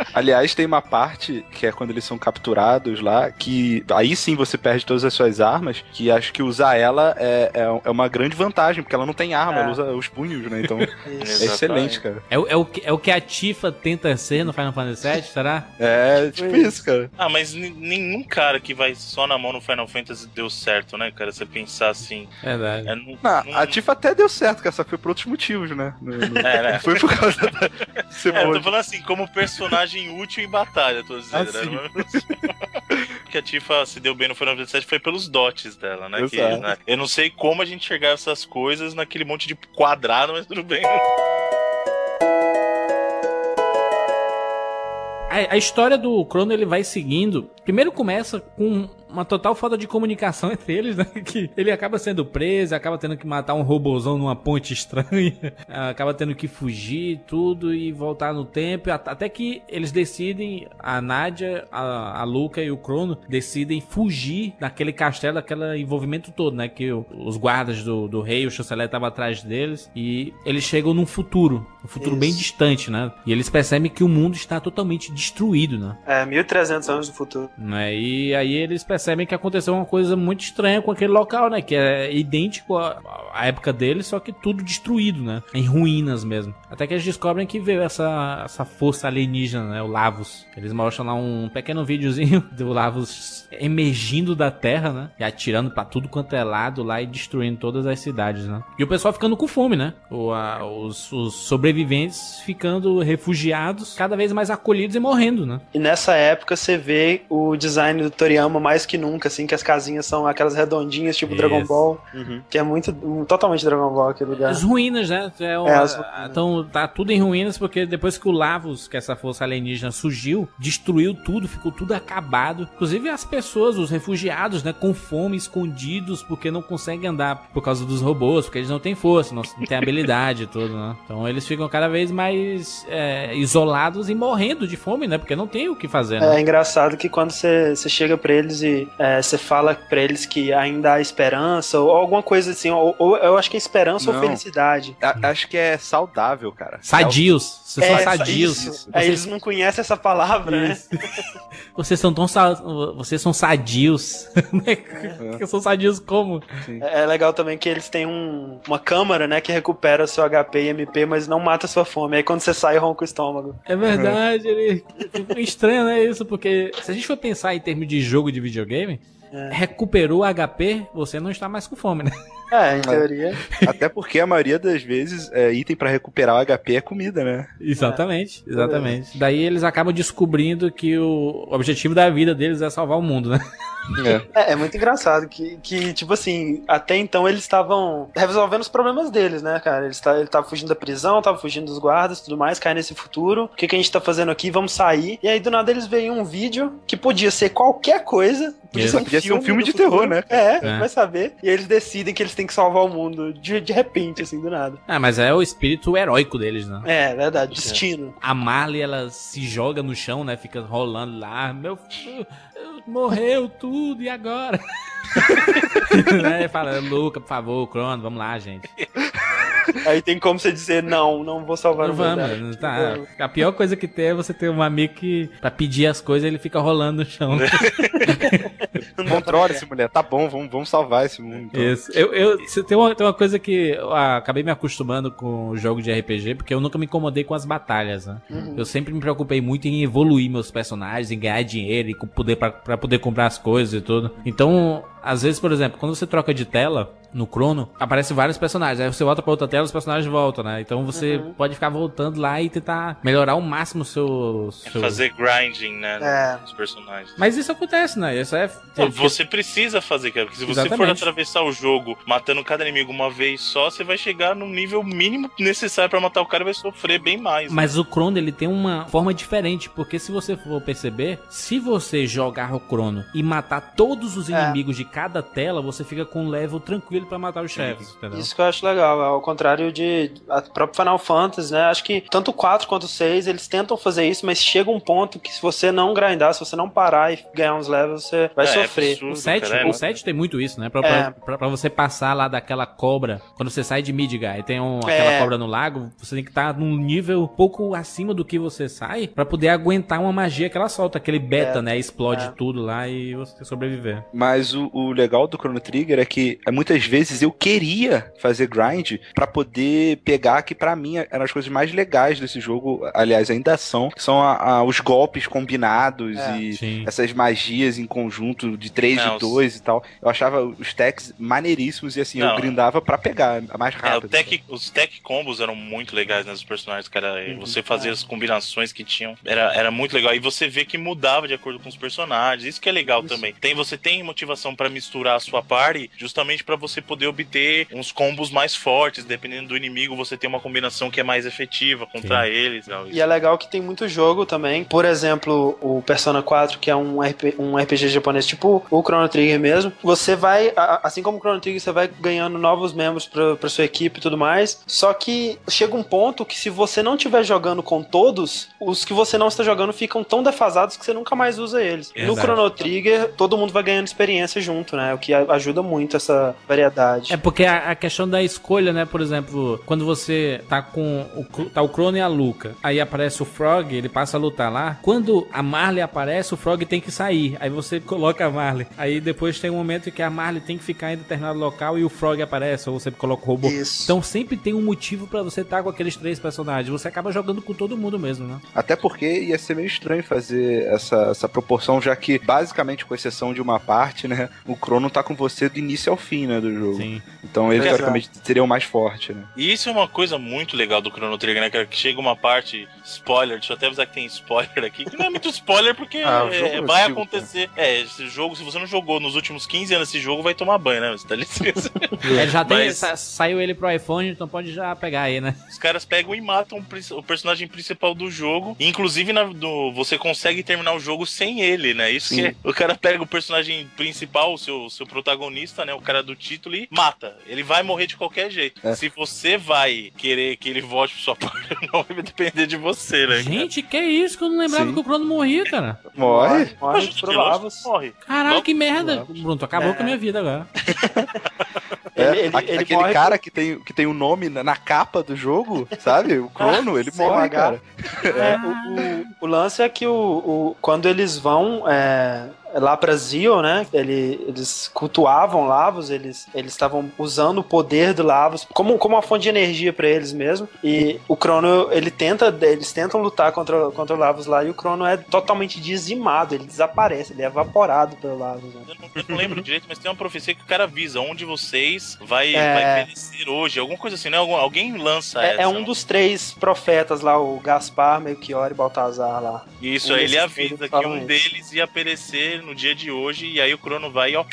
Aliás, tem uma parte que é quando eles são capturados lá, que aí sim você perde todas as suas armas, que acho que usar ela é, é, é uma grande vantagem, porque ela não tem arma, é. ela usa os punhos, né? Então é excelente, cara. É, é, o que, é o que a Tifa tenta ser no Final Fantasy VII, será? É, tipo isso, cara. Ah, mas nenhum cara que vai só na mão no Final Fantasy deu certo, né, cara? Você pensar assim. Verdade. É, não, não, a Tifa até deu certo, cara, só foi por outros motivos, né? No, no... É, né? Foi por causa da. é, eu tô falando assim, como personagem útil em batalha, tô dizendo, ah, né? que a Tifa se deu bem no Final Fantasy VII foi pelos dotes dela, né? Que, né? Eu não sei como a gente enxergar essas coisas naquele monte de quadrado, mas tudo bem. A, história do Crono ele vai seguindo. Primeiro começa com uma total falta de comunicação entre eles, né? Que ele acaba sendo preso, acaba tendo que matar um robôzão numa ponte estranha, acaba tendo que fugir tudo e voltar no tempo, até que eles decidem, a Nádia, a, a Luca e o Crono decidem fugir daquele castelo, daquele envolvimento todo, né? Que os guardas do, do rei, o chanceler estavam atrás deles e eles chegam num futuro, um futuro Isso. bem distante, né? E eles percebem que o mundo está totalmente destruído, né? É, 1300 anos do futuro. Né? E aí eles percebem percebem que aconteceu uma coisa muito estranha com aquele local, né? Que é idêntico à, época deles, só que tudo destruído, né? Em ruínas mesmo. Até que eles descobrem que veio essa, essa força alienígena, né? O Lavos. Eles mostram lá um pequeno videozinho do Lavos emergindo da Terra, né? E atirando para tudo quanto é lado lá e destruindo todas as cidades, né? E o pessoal ficando com fome, né? O, a, os, os sobreviventes ficando refugiados, cada vez mais acolhidos e morrendo, né? E nessa época você vê o design do Toriyama mais que nunca, assim, que as casinhas são aquelas redondinhas, tipo Isso. Dragon Ball, uhum. que é muito, totalmente Dragon Ball aquele lugar. As ruínas, né? É, uma, é as... Então tá tudo em ruínas, porque depois que o Lavos, que é essa força alienígena, surgiu, destruiu tudo, ficou tudo acabado. Inclusive as pessoas, os refugiados, né, com fome, escondidos, porque não conseguem andar por causa dos robôs, porque eles não têm força, não, não têm habilidade e tudo, né? Então eles ficam cada vez mais é, isolados e morrendo de fome, né? Porque não tem o que fazer, né? É engraçado que quando você chega pra eles e é, você fala para eles que ainda há esperança, ou alguma coisa assim, ou, ou eu acho que é esperança Não. ou felicidade. A, acho que é saudável, cara. Sadios. Vocês é, são sadios. Vocês... É, eles não conhecem essa palavra, isso. né? vocês são tão sa... vocês são sadios. é. são sadios como? É, é legal também que eles têm um, uma câmara, né, que recupera seu HP e MP, mas não mata sua fome. Aí quando você sai, ronca o estômago. É verdade, ele... estranho, né, isso, porque se a gente for pensar em termos de jogo de videogame, videogame, é. recuperou HP, você não está mais com fome, né? É, em teoria. Até porque a maioria das vezes, é, item para recuperar o HP é comida, né? Exatamente, é. exatamente. Daí eles acabam descobrindo que o objetivo da vida deles é salvar o mundo, né? É. é, é muito engraçado que, que, tipo assim, até então eles estavam resolvendo os problemas deles, né, cara? Eles tá, ele tava fugindo da prisão, tava fugindo dos guardas tudo mais, cai nesse futuro. O que, que a gente tá fazendo aqui? Vamos sair. E aí do nada eles veem um vídeo que podia ser qualquer coisa. Podia, ser um, podia filme ser um filme de terror, né? É, é, vai saber. E aí eles decidem que eles têm que salvar o mundo de, de repente, assim, do nada. Ah, mas é o espírito heróico deles, né? É, verdade, destino. A Marley, ela se joga no chão, né? Fica rolando lá. Meu morreu tudo, e agora? né? Fala, Luca, por favor, Crono, vamos lá, gente. Aí tem como você dizer, não, não vou salvar não o vamos, tá. A pior coisa que tem é você ter um amigo que, pra pedir as coisas, ele fica rolando no chão. Controle esse mulher, tá bom, vamos, vamos salvar esse mundo. Então. Isso. Eu, eu, tem, uma, tem uma coisa que eu acabei me acostumando com o jogo de RPG, porque eu nunca me incomodei com as batalhas, né? Uhum. Eu sempre me preocupei muito em evoluir meus personagens, em ganhar dinheiro e poder pra, pra poder comprar as coisas e tudo. Então, às vezes, por exemplo, quando você troca de tela no Chrono, aparece vários personagens. Aí você volta pra outra tela, os personagens voltam, né? Então você uhum. pode ficar voltando lá e tentar melhorar ao máximo o seu, seu... Fazer grinding, né? É. Os personagens. Mas isso acontece, né? Isso é. Você precisa fazer, cara. Porque se você Exatamente. for atravessar o jogo matando cada inimigo uma vez só, você vai chegar no nível mínimo necessário para matar o cara e vai sofrer bem mais. Mas né? o Chrono, ele tem uma forma diferente. Porque se você for perceber, se você jogar o Chrono e matar todos os é. inimigos de cada tela, você fica com um level tranquilo para matar os chefes, entendeu? Isso que eu acho legal, ao contrário de a próprio Final Fantasy, né? Acho que tanto o 4 quanto o 6, eles tentam fazer isso, mas chega um ponto que se você não grindar, se você não parar e ganhar uns levels, você vai é, sofrer. É absurdo, o 7, cara, o 7 tem muito isso, né? Pra, é. pra, pra, você passar lá daquela cobra, quando você sai de Midgar e tem um, aquela é. cobra no lago, você tem que estar tá num nível um pouco acima do que você sai para poder aguentar uma magia que ela solta, aquele beta, é. né? Explode é. tudo lá e você sobreviver. Mas o, o legal do Chrono Trigger é que muitas vezes eu queria fazer grind para poder pegar que para mim eram as coisas mais legais desse jogo, aliás, ainda são, que são a, a, os golpes combinados é, e sim. essas magias em conjunto de 3 de 2 e tal. Eu achava os techs maneiríssimos e assim, Não, eu grindava para pegar mais rápido. É, tech, os tech combos eram muito legais nos personagens, cara. Uhum, você fazia é. as combinações que tinham, era, era muito legal. E você vê que mudava de acordo com os personagens. Isso que é legal Isso. também. Tem, você tem motivação para misturar a sua party justamente para você poder obter uns combos mais fortes. Dependendo do inimigo, você tem uma combinação que é mais efetiva contra Sim. eles. E é legal que tem muito jogo também. Por exemplo, o Persona 4, que é um, RP, um RPG japonês, tipo o Chrono Trigger mesmo. Você vai, assim como o Chrono Trigger, você vai ganhando novos membros pra, pra sua equipe e tudo mais. Só que chega um ponto que se você não estiver jogando com todos, os que você não está jogando ficam tão defasados que você nunca mais usa eles. Exato. No Chrono Trigger, todo mundo vai ganhando experiência junto, né? O que ajuda muito essa variedade. É porque a, a questão da escolha, né? Por exemplo, quando você tá com o, tá o Chrono e a Luca, aí aparece o Frog, ele passa a lutar lá. Quando a Marley aparece, o Frog tem que sair. Aí você coloca a Marley. Aí depois tem um momento que a Marley tem que ficar em determinado local e o Frog aparece, ou você coloca o robô. Isso. Então sempre tem um motivo para você estar tá com aqueles três personagens. Você acaba jogando com todo mundo mesmo, né? Até porque ia ser meio estranho fazer essa, essa proporção, já que, basicamente, com exceção de uma parte, né? O Crono tá com você do início ao fim, né? Do jogo. Sim. Então ele, teoricamente, seria o mais forte, né? E isso é uma coisa muito legal do Chrono Trigger, né? Que chega uma parte, spoiler, deixa eu até avisar que tem spoiler aqui, que não é muito spoiler porque ah, é, vai acontecer. É, esse jogo, se você não jogou nos últimos 15 anos esse jogo, vai tomar banho, né? Você dá licença. É, já tem, Mas... saiu ele pro iPhone, então pode já pegar aí, né? Os caras pegam e matam o personagem principal do jogo. Inclusive, na, do, você consegue terminar o jogo sem ele, né? Isso Sim. que é, o cara pega o personagem principal, o seu, seu protagonista, né? O cara do título e mata. Ele vai morrer de qualquer jeito. É. Se você vai querer que ele volte pro sua parte, não vai depender de você, né? Gente, cara? que isso? Que eu não lembrava Sim. que o Crono morria, cara. Morre? Morre, morre, morre. Caralho, que merda. Bruno, acabou é. com a minha vida agora. É, ele, ele, ele aquele cara que, tem, que tem o um nome na, na, capa do jogo, sabe? O Crono, ele morre, cara. É, o, o, o, lance é que o, o, quando eles vão é, lá para Zio, né? Ele, eles cultuavam Lavos, eles eles estavam usando o poder do Lavos como, como uma fonte de energia para eles mesmo. E o Crono, ele tenta, eles tentam lutar contra, contra o Lavos lá e o Crono é totalmente dizimado, ele desaparece, ele é evaporado pelo Lavos. Né? Eu, não, eu não lembro direito, mas tem uma profecia que o cara avisa onde vocês vai, é... vai perecer hoje, alguma coisa assim, né? Algum, alguém lança é, essa. É um dos três profetas lá, o Gaspar, Melchior e Baltazar lá. Isso, um ele avisa que um deles ia perecer no dia de hoje, e aí o Crono vai e ó,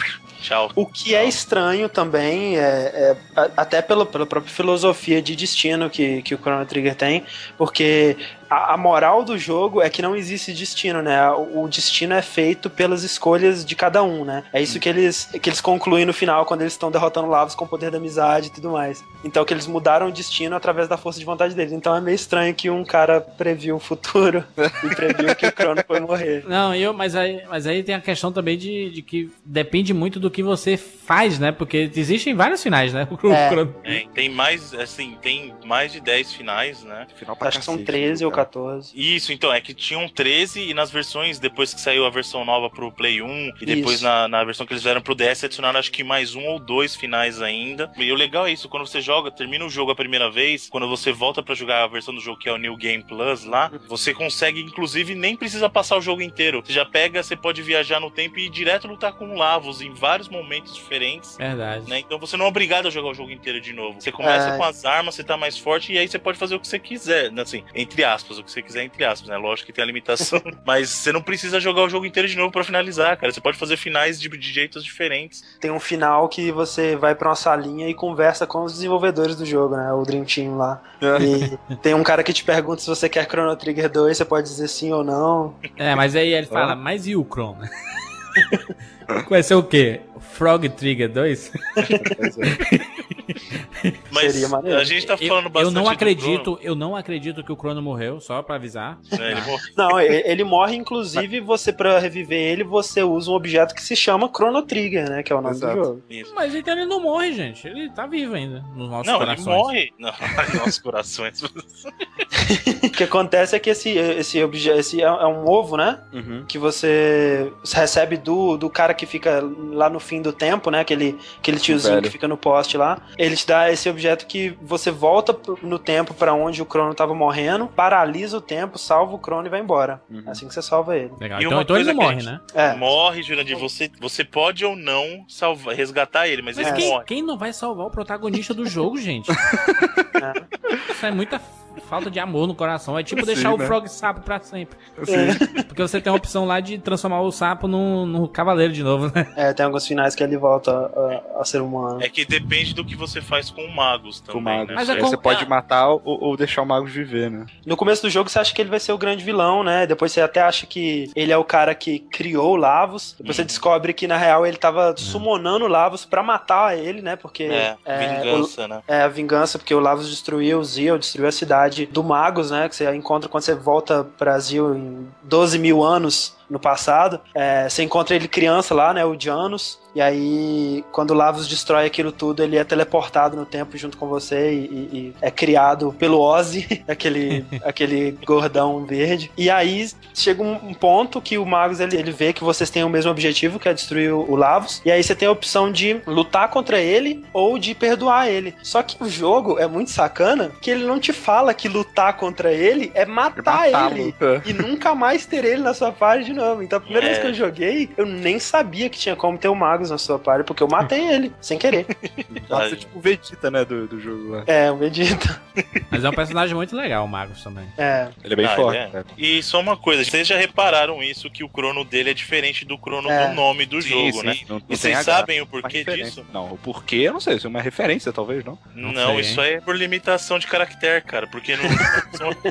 tchau. O que é estranho também, é, é até pela, pela própria filosofia de destino que, que o Chrono Trigger tem, porque a, a, moral do jogo é que não existe destino, né? O, o, destino é feito pelas escolhas de cada um, né? É isso que eles, que eles concluem no final, quando eles estão derrotando Lavos com o poder da amizade e tudo mais. Então, que eles mudaram o destino através da força de vontade deles. Então, é meio estranho que um cara previu o futuro e previu que o Crono foi morrer. Não, eu, mas, aí, mas aí tem a questão também de, de que depende muito do que você faz, né? Porque existem vários finais, né? É. É, tem mais, assim, tem mais de 10 finais, né? Final Acho que são 13 ou 14. 14. Isso, então, é que tinham 13 e nas versões, depois que saiu a versão nova pro Play 1 e depois na, na versão que eles fizeram pro DS, adicionaram acho que mais um ou dois finais ainda. E o legal é isso, quando você joga, termina o jogo a primeira vez, quando você volta para jogar a versão do jogo que é o New Game Plus lá, você consegue, inclusive, nem precisa passar o jogo inteiro. Você já pega, você pode viajar no tempo e ir direto lutar com Lavos em vários momentos diferentes. Verdade. Né? Então você não é obrigado a jogar o jogo inteiro de novo. Você começa é. com as armas, você tá mais forte e aí você pode fazer o que você quiser, né? assim, entre aspas, o que você quiser, entre aspas, né? Lógico que tem a limitação, mas você não precisa jogar o jogo inteiro de novo para finalizar, cara. Você pode fazer finais de, de jeitos diferentes. Tem um final que você vai pra uma salinha e conversa com os desenvolvedores do jogo, né? O Dream Team lá. É. E tem um cara que te pergunta se você quer Chrono Trigger 2, você pode dizer sim ou não. É, mas aí ele fala, mas e o Chrono? Vai ser o quê? Frog Trigger 2? Mas a gente tá falando eu, bastante. Eu não acredito, eu não acredito que o Crono morreu, só pra avisar. É, ele não, ele morre, inclusive, você, pra reviver ele, você usa um objeto que se chama Chrono Trigger, né? Que é o nome Exato. do jogo. Isso. Mas então ele não morre, gente. Ele tá vivo ainda, nos nossos não, corações. Não, ele morre não, nos nossos corações. o que acontece é que esse, esse objeto esse é, é um ovo, né? Uhum. Que você recebe do, do cara que fica lá no fim do tempo, né? Aquele, aquele tiozinho que fica no poste lá. Ele te dá esse objeto que você volta no tempo para onde o Crono tava morrendo, paralisa o tempo, salva o Crono e vai embora. Uhum. assim que você salva ele. Legal. E então, então ele morre, né? É. Morre, Jurandir. Você, você pode ou não salvar, resgatar ele, mas, mas ele quem, morre. Quem não vai salvar o protagonista do jogo, gente? é. Isso é muita falta de amor no coração. É tipo Sim, deixar né? o Frog sapo pra sempre. Sim. Porque você tem a opção lá de transformar o sapo no, no cavaleiro de novo, né? É, tem alguns finais que ele volta a, a ser humano. É que depende do que você faz com magos também. Com magos. Né? Mas é com... Você pode matar ou, ou, deixar o mago viver, né? No começo do jogo você acha que ele vai ser o grande vilão, né? Depois você até acha que ele é o cara que criou o Lavos. Depois hum. você uhum. descobre que na real ele tava hum. summonando o Lavos pra matar ele, né? Porque. É, é vingança, o, né? É, a vingança, porque o Lavos destruiu o Zio, destruiu a cidade do Magos, né? Que você encontra quando você volta pro Brasil em 12 mil anos no passado. É, você encontra ele criança lá, né? O Janus. E aí, quando o Lavos destrói aquilo tudo, ele é teleportado no tempo junto com você e, e, e é criado pelo Ozzy, aquele, aquele gordão verde. E aí chega um, ponto que o Magus ele, ele vê que vocês têm o mesmo objetivo, que é destruir o, o Lavos. E aí você tem a opção de lutar contra ele ou de perdoar ele. Só que o jogo é muito sacana que ele não te fala que lutar contra ele é matar, matar ele. E nunca mais ter ele na sua parte de novo. Então a primeira é. vez que eu joguei, eu nem sabia que tinha como ter o Magus na sua party, porque eu matei ele, sem querer. Nossa, tipo o Vegeta, né, do, do jogo lá. É, o Vegeta. Mas é um personagem muito legal, o Magus também. É. Ele é bem ah, forte. É. E só uma coisa, vocês já repararam isso, que o crono dele é diferente do crono é. do nome do sim, jogo, sim, né? Não, não e vocês sabem o porquê disso? Não, o porquê eu não sei, isso é uma referência, talvez, não? Não, não sei, isso aí é por limitação de caractere, cara, porque não...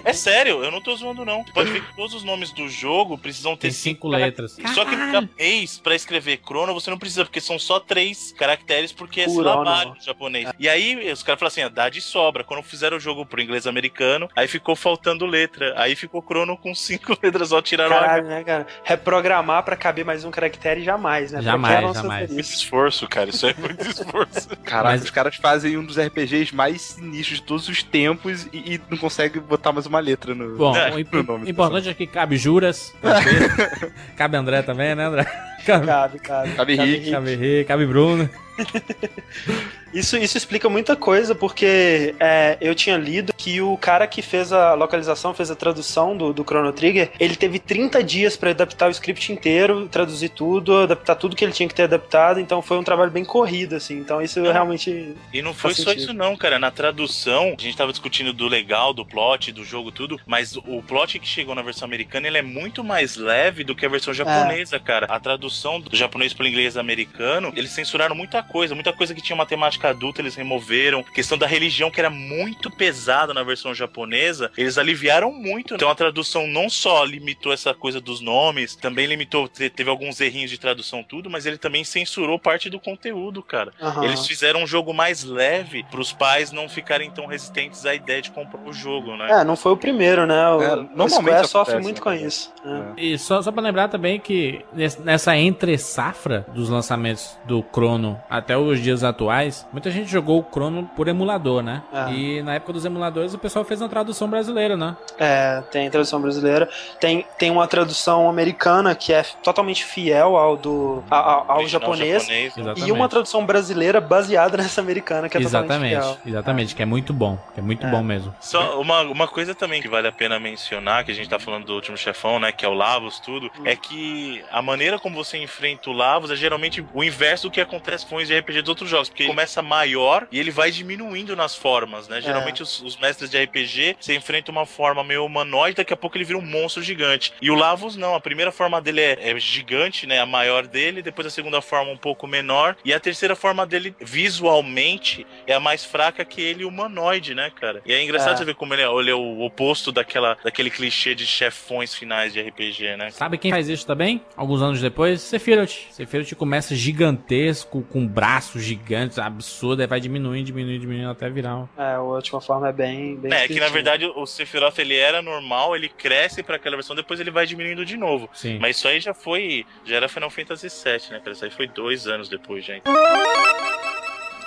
é sério, eu não tô zoando, não. Pode ver que todos os nomes do jogo precisam ter Tem cinco, cinco letras. Só que no japonês, pra escrever crono, você não precisa, porque são só três caracteres, porque é silábio japonês. E aí os caras falaram assim: ah, dá de sobra. Quando fizeram o jogo pro inglês americano, aí ficou faltando letra. Aí ficou crono com cinco letras, só tiraram Caralho, né, cara? Reprogramar pra caber mais um caractere jamais, né? Jamais, jamais. Muito esforço, cara. Isso é muito esforço. Caralho, Mas... os caras fazem um dos RPGs mais sinistros de todos os tempos e, e não conseguem botar mais uma letra no, Bom, é, o nome. importante é que cabe Juras, cabe André também, né, André? Cabe, cabe. Cabe, cabe Rick. Cabe Rick, cabe Bruno. Isso, isso explica muita coisa, porque é, eu tinha lido que o cara que fez a localização, fez a tradução do, do Chrono Trigger, ele teve 30 dias para adaptar o script inteiro, traduzir tudo, adaptar tudo que ele tinha que ter adaptado, então foi um trabalho bem corrido, assim. Então isso não. realmente. E não foi só isso, não, cara. Na tradução, a gente tava discutindo do legal, do plot, do jogo, tudo, mas o plot que chegou na versão americana ele é muito mais leve do que a versão japonesa, é. cara. A tradução do japonês para o inglês americano, eles censuraram muita coisa, muita coisa que tinha uma temática adulta eles removeram. A questão da religião, que era muito pesada na versão japonesa, eles aliviaram muito. Então a tradução não só limitou essa coisa dos nomes, também limitou, teve alguns errinhos de tradução, tudo, mas ele também censurou parte do conteúdo, cara. Uhum. Eles fizeram um jogo mais leve para os pais não ficarem tão resistentes à ideia de comprar o jogo, né? É, não foi o primeiro, né? O, é, normalmente o sofre muito com isso. É. E só, só para lembrar também que nessa entre safra dos lançamentos do Chrono até os dias atuais, muita gente jogou o Chrono por emulador, né? É. E na época dos emuladores o pessoal fez uma tradução brasileira, né? É, tem tradução brasileira. Tem, tem uma tradução americana que é totalmente fiel ao do ao, ao japonês, japonês. e uma tradução brasileira baseada nessa americana que é exatamente, totalmente fiel. Exatamente, que é muito bom, que é muito é. bom mesmo. Só uma, uma coisa também que vale a pena mencionar, que a gente tá falando do último chefão, né, que é o Lavos, tudo, hum. é que a maneira como você enfrenta o Lavos é geralmente o inverso do que acontece com os RPG dos outros jogos, porque ele começa maior e ele vai diminuindo nas formas, né? Geralmente é. os, os, mestres de RPG, você enfrenta uma forma meio humanoide, daqui a pouco ele vira um monstro gigante. E o Lavos não, a primeira forma dele é, é gigante, né? A maior dele, depois a segunda forma um pouco menor, e a terceira forma dele, visualmente, é a mais fraca que ele humanoide, né, cara? E é engraçado é. você ver como ele é, ele é o oposto daquela, daquele clichê de chefões finais de RPG, né? Sabe quem faz isso também? Alguns anos depois? Sephiroth. Sephiroth começa gigantesco, com braços gigantes, absurdo, aí vai diminuindo, diminuindo, diminuindo até virar. É, a última forma é bem... bem é, que na verdade o Sephiroth ele era normal, ele cresce para aquela versão, depois ele vai diminuindo de novo. Sim. Mas isso aí já foi... Já era Final Fantasy VII, né? Isso aí foi dois anos depois, gente.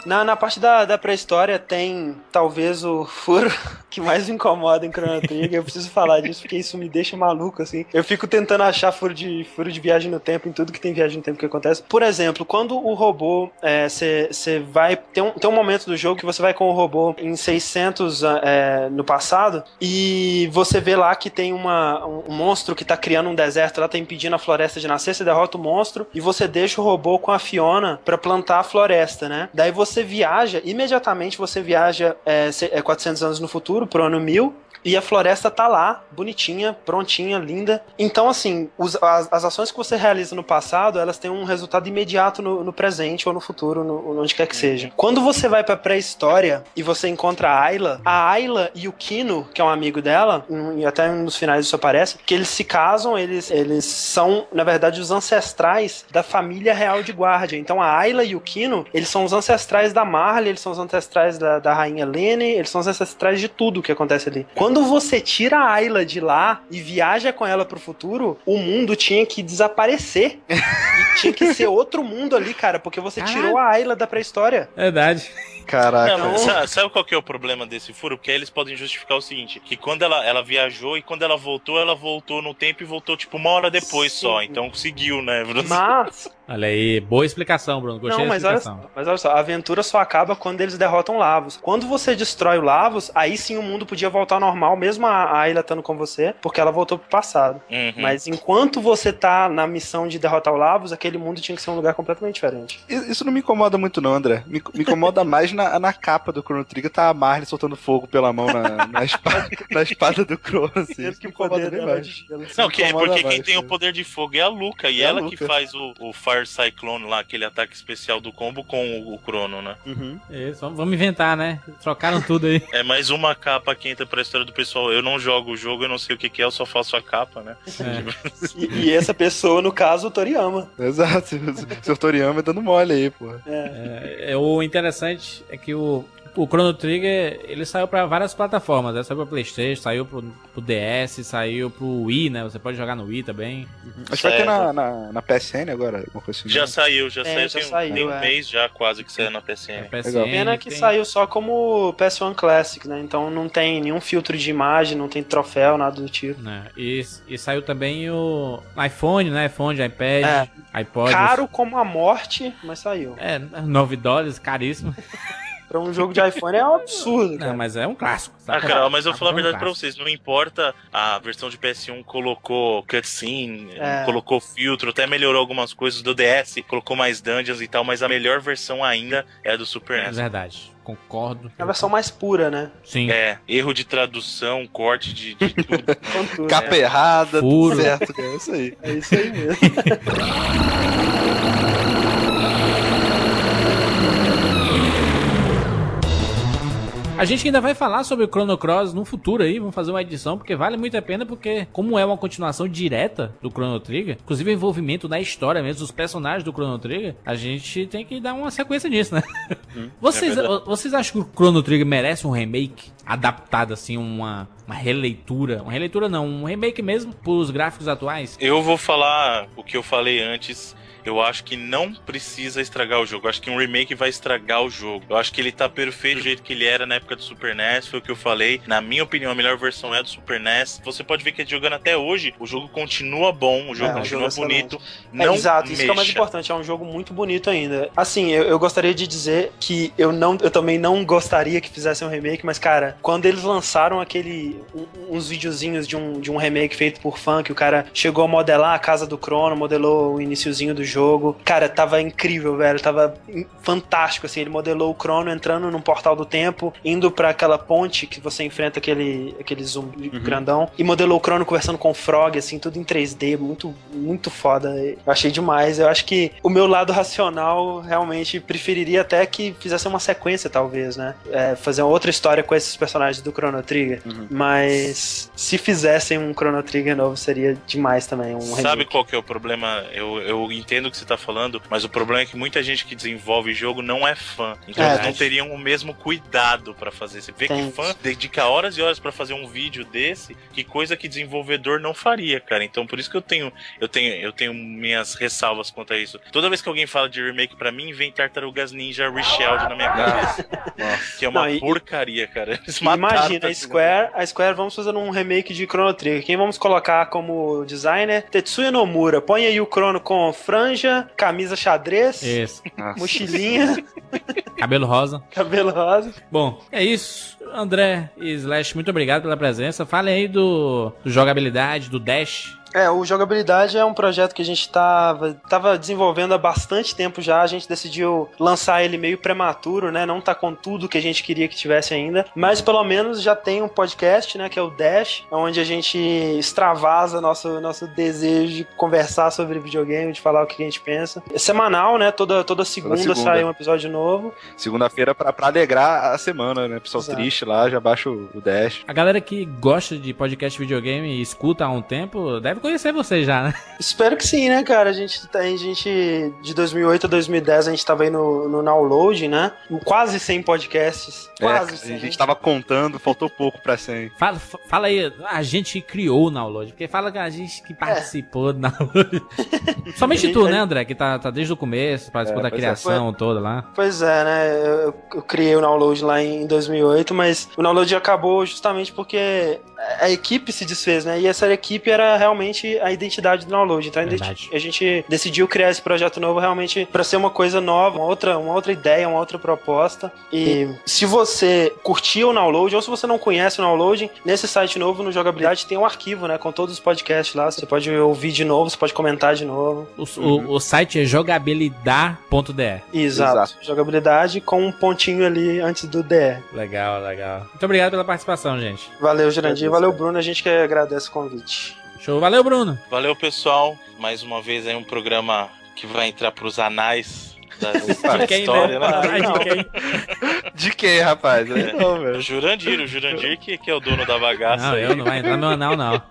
Na, na parte da, da pré-história tem talvez o furo que mais me incomoda em Chrono Trigger. Eu preciso falar disso porque isso me deixa maluco, assim. Eu fico tentando achar furo de, furo de viagem no tempo em tudo que tem viagem no tempo que acontece. Por exemplo, quando o robô, você é, vai. Tem um, tem um momento do jogo que você vai com o robô em 600 é, no passado e você vê lá que tem uma, um monstro que tá criando um deserto, lá tá impedindo a floresta de nascer. Você derrota o monstro e você deixa o robô com a Fiona para plantar a floresta, né? Daí você você viaja, imediatamente você viaja é, 400 é, anos no futuro, pro ano 1000, e a floresta tá lá, bonitinha, prontinha, linda. Então, assim, os, as, as, ações que você realiza no passado, elas têm um resultado imediato no, no presente ou no futuro, no, onde quer que seja. Quando você vai pra pré-história e você encontra a Ayla, a Ayla e o Kino, que é um amigo dela, e até nos finais isso aparece, que eles se casam, eles, eles são, na verdade, os ancestrais da família real de Guardia. Então a Ayla e o Kino, eles são os ancestrais da Marley, eles são os ancestrais da, da rainha Lene, eles são os ancestrais de tudo que acontece ali. Quando quando você tira a Ayla de lá e viaja com ela pro futuro, o mundo tinha que desaparecer. e tinha que ser outro mundo ali, cara, porque você tirou a Ayla da pré-história. Verdade. Caraca. Não, sabe, sabe, qual que é o problema desse furo? Porque aí eles podem justificar o seguinte: que quando ela, ela viajou e quando ela voltou, ela voltou no tempo e voltou tipo uma hora depois Sim. só. Então conseguiu, né, Bruno? Mas. Olha aí, boa explicação, Bruno. Gostei Não, mas da explicação. Olha, mas olha só, a aventura só acaba quando eles derrotam Lavos. Quando você destrói o Lavos, aí sim o mundo podia voltar ao normal, mesmo a, a ilha estando com você, porque ela voltou pro passado. Uhum. Mas enquanto você tá na missão de derrotar o Lavos, aquele mundo tinha que ser um lugar completamente diferente. Isso não me incomoda muito, não, André. Me, me incomoda mais na, na capa do Chrono Trigger tá a Marley soltando fogo pela mão na, na, espada, na espada do Chrono, assim. que poder bem mais. Não, que, é porque quem tem o poder de fogo é a Luca, e é ela que faz o, o, Fire Cyclone lá, aquele ataque especial do combo com o, o Chrono, né? Uhum. Isso, vamos inventar, né? Trocaram tudo aí. É mais uma capa que entra pra história do pessoal. Eu não jogo o jogo, eu não sei o que, que é, eu só faço a capa, né? É. e, e, essa pessoa, no caso, o Toriyama. Exato, o seu Toriyama dando mole aí, pô. É. é. o interessante é que o, o Chrono Trigger, ele saiu para várias plataformas, né? Saiu pra Playstation, saiu pro, pro, DS, saiu pro Wii, né? Você pode jogar no Wii também. Uhum. Acho que vai ter na, na, na, PSN agora, assim. Já saiu, já é, saiu. Já tem, saiu, tem um é. mês já quase que saiu na PSN. É, PSN Pena que tem... saiu só como PS1 Classic, né? Então não tem nenhum filtro de imagem, não tem troféu, nada do tipo. É. E, e saiu também o iPhone, né? iPhone, iPad, é. iPod. Caro como a morte, mas saiu. É, 9 dólares, caríssimo. pra um jogo de iPhone é um absurdo. Cara. Não, mas é um clássico. Ah, cara, mas eu vou falar a verdade um pra vocês. Não importa a versão de PS1 colocou cutscene, é. colocou filtro, até melhorou algumas coisas do DS, colocou mais dungeons e tal, mas a melhor versão ainda é a do Super NES. É verdade concordo. É a versão mais pura, né? Sim. É, erro de tradução, corte de, de tudo. Capa é. errada, Puro. tudo certo. É isso aí. É isso aí mesmo. A gente ainda vai falar sobre o Chrono Cross no futuro aí, vamos fazer uma edição, porque vale muito a pena, porque como é uma continuação direta do Chrono Trigger, inclusive o envolvimento na história mesmo, dos personagens do Chrono Trigger, a gente tem que dar uma sequência nisso, né? Hum, vocês, é vocês acham que o Chrono Trigger merece um remake adaptado, assim, uma, uma releitura? Uma releitura não, um remake mesmo, pros gráficos atuais? Eu vou falar o que eu falei antes eu acho que não precisa estragar o jogo. Eu acho que um remake vai estragar o jogo. Eu acho que ele tá perfeito do jeito que ele era na época do Super NES, foi o que eu falei. Na minha opinião, a melhor versão é do Super NES. Você pode ver que jogando até hoje, o jogo continua bom, o jogo é, continua jogo bonito. É, exato, isso que é o mais importante, é um jogo muito bonito ainda. Assim, eu, eu, gostaria de dizer que eu não eu também não gostaria que fizessem um remake, mas cara, quando eles lançaram aquele um, uns videozinhos de um, de um remake feito por fã, que o cara chegou a modelar a casa do Crono, modelou o iniciozinho do jogo jogo. Cara, tava incrível, velho. Tava fantástico, assim. Ele modelou o Crono entrando num portal do tempo, indo para aquela ponte que você enfrenta aquele, aquele zoom uhum. grandão. E modelou o Crono conversando com o Frog, assim, tudo em 3D. Muito, muito foda. Eu achei demais. Eu acho que o meu lado racional realmente preferiria até que fizesse uma sequência, talvez, né? É, fazer outra história com esses personagens do Chrono Trigger. Uhum. Mas se fizessem um Chrono Trigger novo, seria demais também. Um Sabe remake. qual que é o problema? Eu, eu entendo o que você tá falando, mas o problema é que muita gente que desenvolve jogo não é fã. Então é, eles não teriam o mesmo cuidado para fazer. Você vê Tem. que fã dedica horas e horas para fazer um vídeo desse, que coisa que desenvolvedor não faria, cara. Então por isso que eu tenho, eu tenho, eu tenho minhas ressalvas quanto a isso. Toda vez que alguém fala de remake para mim, vem Tartarugas Ninja Reshield na minha cabeça. que é uma não, e, porcaria, cara. imagina, a Square, a Square vamos fazer um remake de Chrono Trigger. Quem vamos colocar como designer? Tetsuya Nomura. Põe aí o Chrono com franja, camisa xadrez, isso. mochilinha. Cabelo rosa. Cabelo rosa. Bom, é isso. André e Slash, muito obrigado pela presença. Fale aí do, do jogabilidade, do Dash. É, o Jogabilidade é um projeto que a gente tava, tava desenvolvendo há bastante tempo já. A gente decidiu lançar ele meio prematuro, né? Não tá com tudo que a gente queria que tivesse ainda. Mas pelo menos já tem um podcast, né? Que é o Dash, onde a gente extravasa nosso, nosso desejo de conversar sobre videogame, de falar o que a gente pensa. É semanal, né? Toda, toda, segunda, toda segunda. sai um episódio novo. Segunda-feira pra, pra alegrar a semana, né? Pessoal Exato. triste lá, já baixa o, o Dash. A galera que gosta de podcast videogame e escuta há um tempo deve conhecer você já, né? Espero que sim, né, cara? A gente, a gente de 2008 a 2010 a gente tava aí no, no download, né? Quase 100 podcasts. É, quase é, 100. A gente tava contando, faltou pouco pra 100. Fala, fala aí, a gente criou o download, porque fala que a gente que participou é. do download. Somente tu, né, André, que tá, tá desde o começo, participou é, da é, criação foi... toda lá. Pois é, né? Eu, eu criei o download lá em 2008, mas o download acabou justamente porque a equipe se desfez, né? E essa equipe era realmente a identidade do download. Então Verdade. a gente decidiu criar esse projeto novo realmente para ser uma coisa nova, uma outra, uma outra ideia, uma outra proposta. E se você curtiu o download ou se você não conhece o download, nesse site novo no Jogabilidade tem um arquivo, né? Com todos os podcasts lá. Você pode ouvir de novo, você pode comentar de novo. O, uhum. o, o site é jogabilidade.de. Exato. Exato. Jogabilidade com um pontinho ali antes do DR. Legal, legal. Muito obrigado pela participação, gente. Valeu, Jurandir. Valeu, Bruno. A gente que agradece o convite. Show. Valeu, Bruno. Valeu, pessoal. Mais uma vez aí um programa que vai entrar pros anais da, de quem, história, né? né? de, quem? de quem, rapaz? É. Não, o Jurandir, o Jurandir que, que é o dono da bagaça. Não, aí. eu não vai entrar no meu anal, não.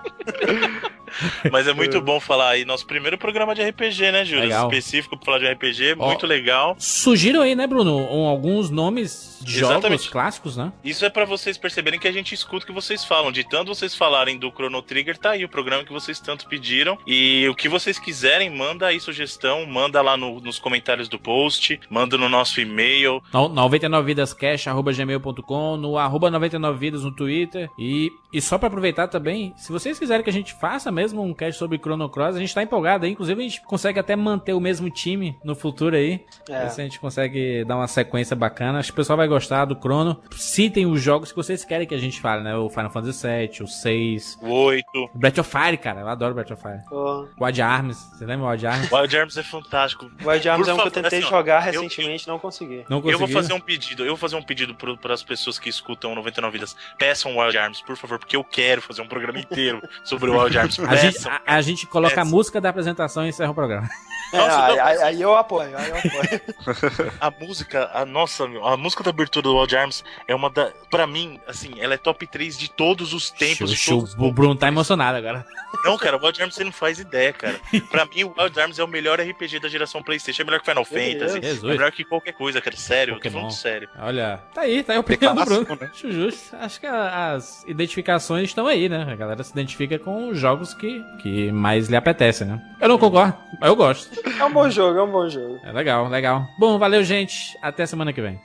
Mas é muito bom falar aí. Nosso primeiro programa de RPG, né, Júlio? Específico pra falar de RPG, Ó, muito legal. Surgiram aí, né, Bruno? Um, alguns nomes de Exatamente. jogos clássicos, né? Isso é para vocês perceberem que a gente escuta o que vocês falam. De tanto vocês falarem do Chrono Trigger, tá aí o programa que vocês tanto pediram. E o que vocês quiserem, manda aí sugestão, manda lá no, nos comentários do post, manda no nosso e-mail. 99vidascash.gmail.com, no arroba 99vidas no Twitter. E, e só para aproveitar também, se vocês quiserem que a gente faça mesmo um cast sobre Chrono Cross. A gente tá empolgado aí. Inclusive, a gente consegue até manter o mesmo time no futuro aí. É. Se a gente consegue dar uma sequência bacana. Acho que o pessoal vai gostar do Chrono. Citem os jogos que vocês querem que a gente fale, né? O Final Fantasy VII, o 6. O 8. O Breath of Fire, cara. Eu adoro Breath of Fire. Oh. Wild Arms. Você lembra o Wild Arms? Wild Arms é fantástico. Wild Arms Por é um favor, que eu tentei assim, jogar recentemente e não consegui. Não consegui. Eu vou fazer um pedido. Eu vou fazer um pedido para as pessoas que escutam 99 Vidas. Peçam Wild Arms, por favor, porque eu quero fazer um programa inteiro sobre o Wild Arms. A gente, a, a gente coloca a música da apresentação e encerra o programa. É, nossa, aí, aí, aí, eu apoio, aí eu apoio. a música, a nossa, a música da abertura do Wild Arms é uma da. Pra mim, assim, ela é top 3 de todos os tempos. Show, todos o Bruno tá emocionado agora. Não, cara, o Wild Arms você não faz ideia, cara. Pra mim, o Wild Arms é o melhor RPG da geração PlayStation. É melhor que Final Fantasy. Jesus. É melhor que qualquer coisa, cara. Sério, Pokémon. tô falando sério. Olha, tá aí, tá aí o opinião do Bruno. Né? Acho justo. Acho que as identificações estão aí, né? A galera se identifica com os jogos que, que mais lhe apetecem, né? Eu não concordo, mas eu gosto. É um bom jogo, é um bom jogo. É legal, legal. Bom, valeu, gente. Até semana que vem.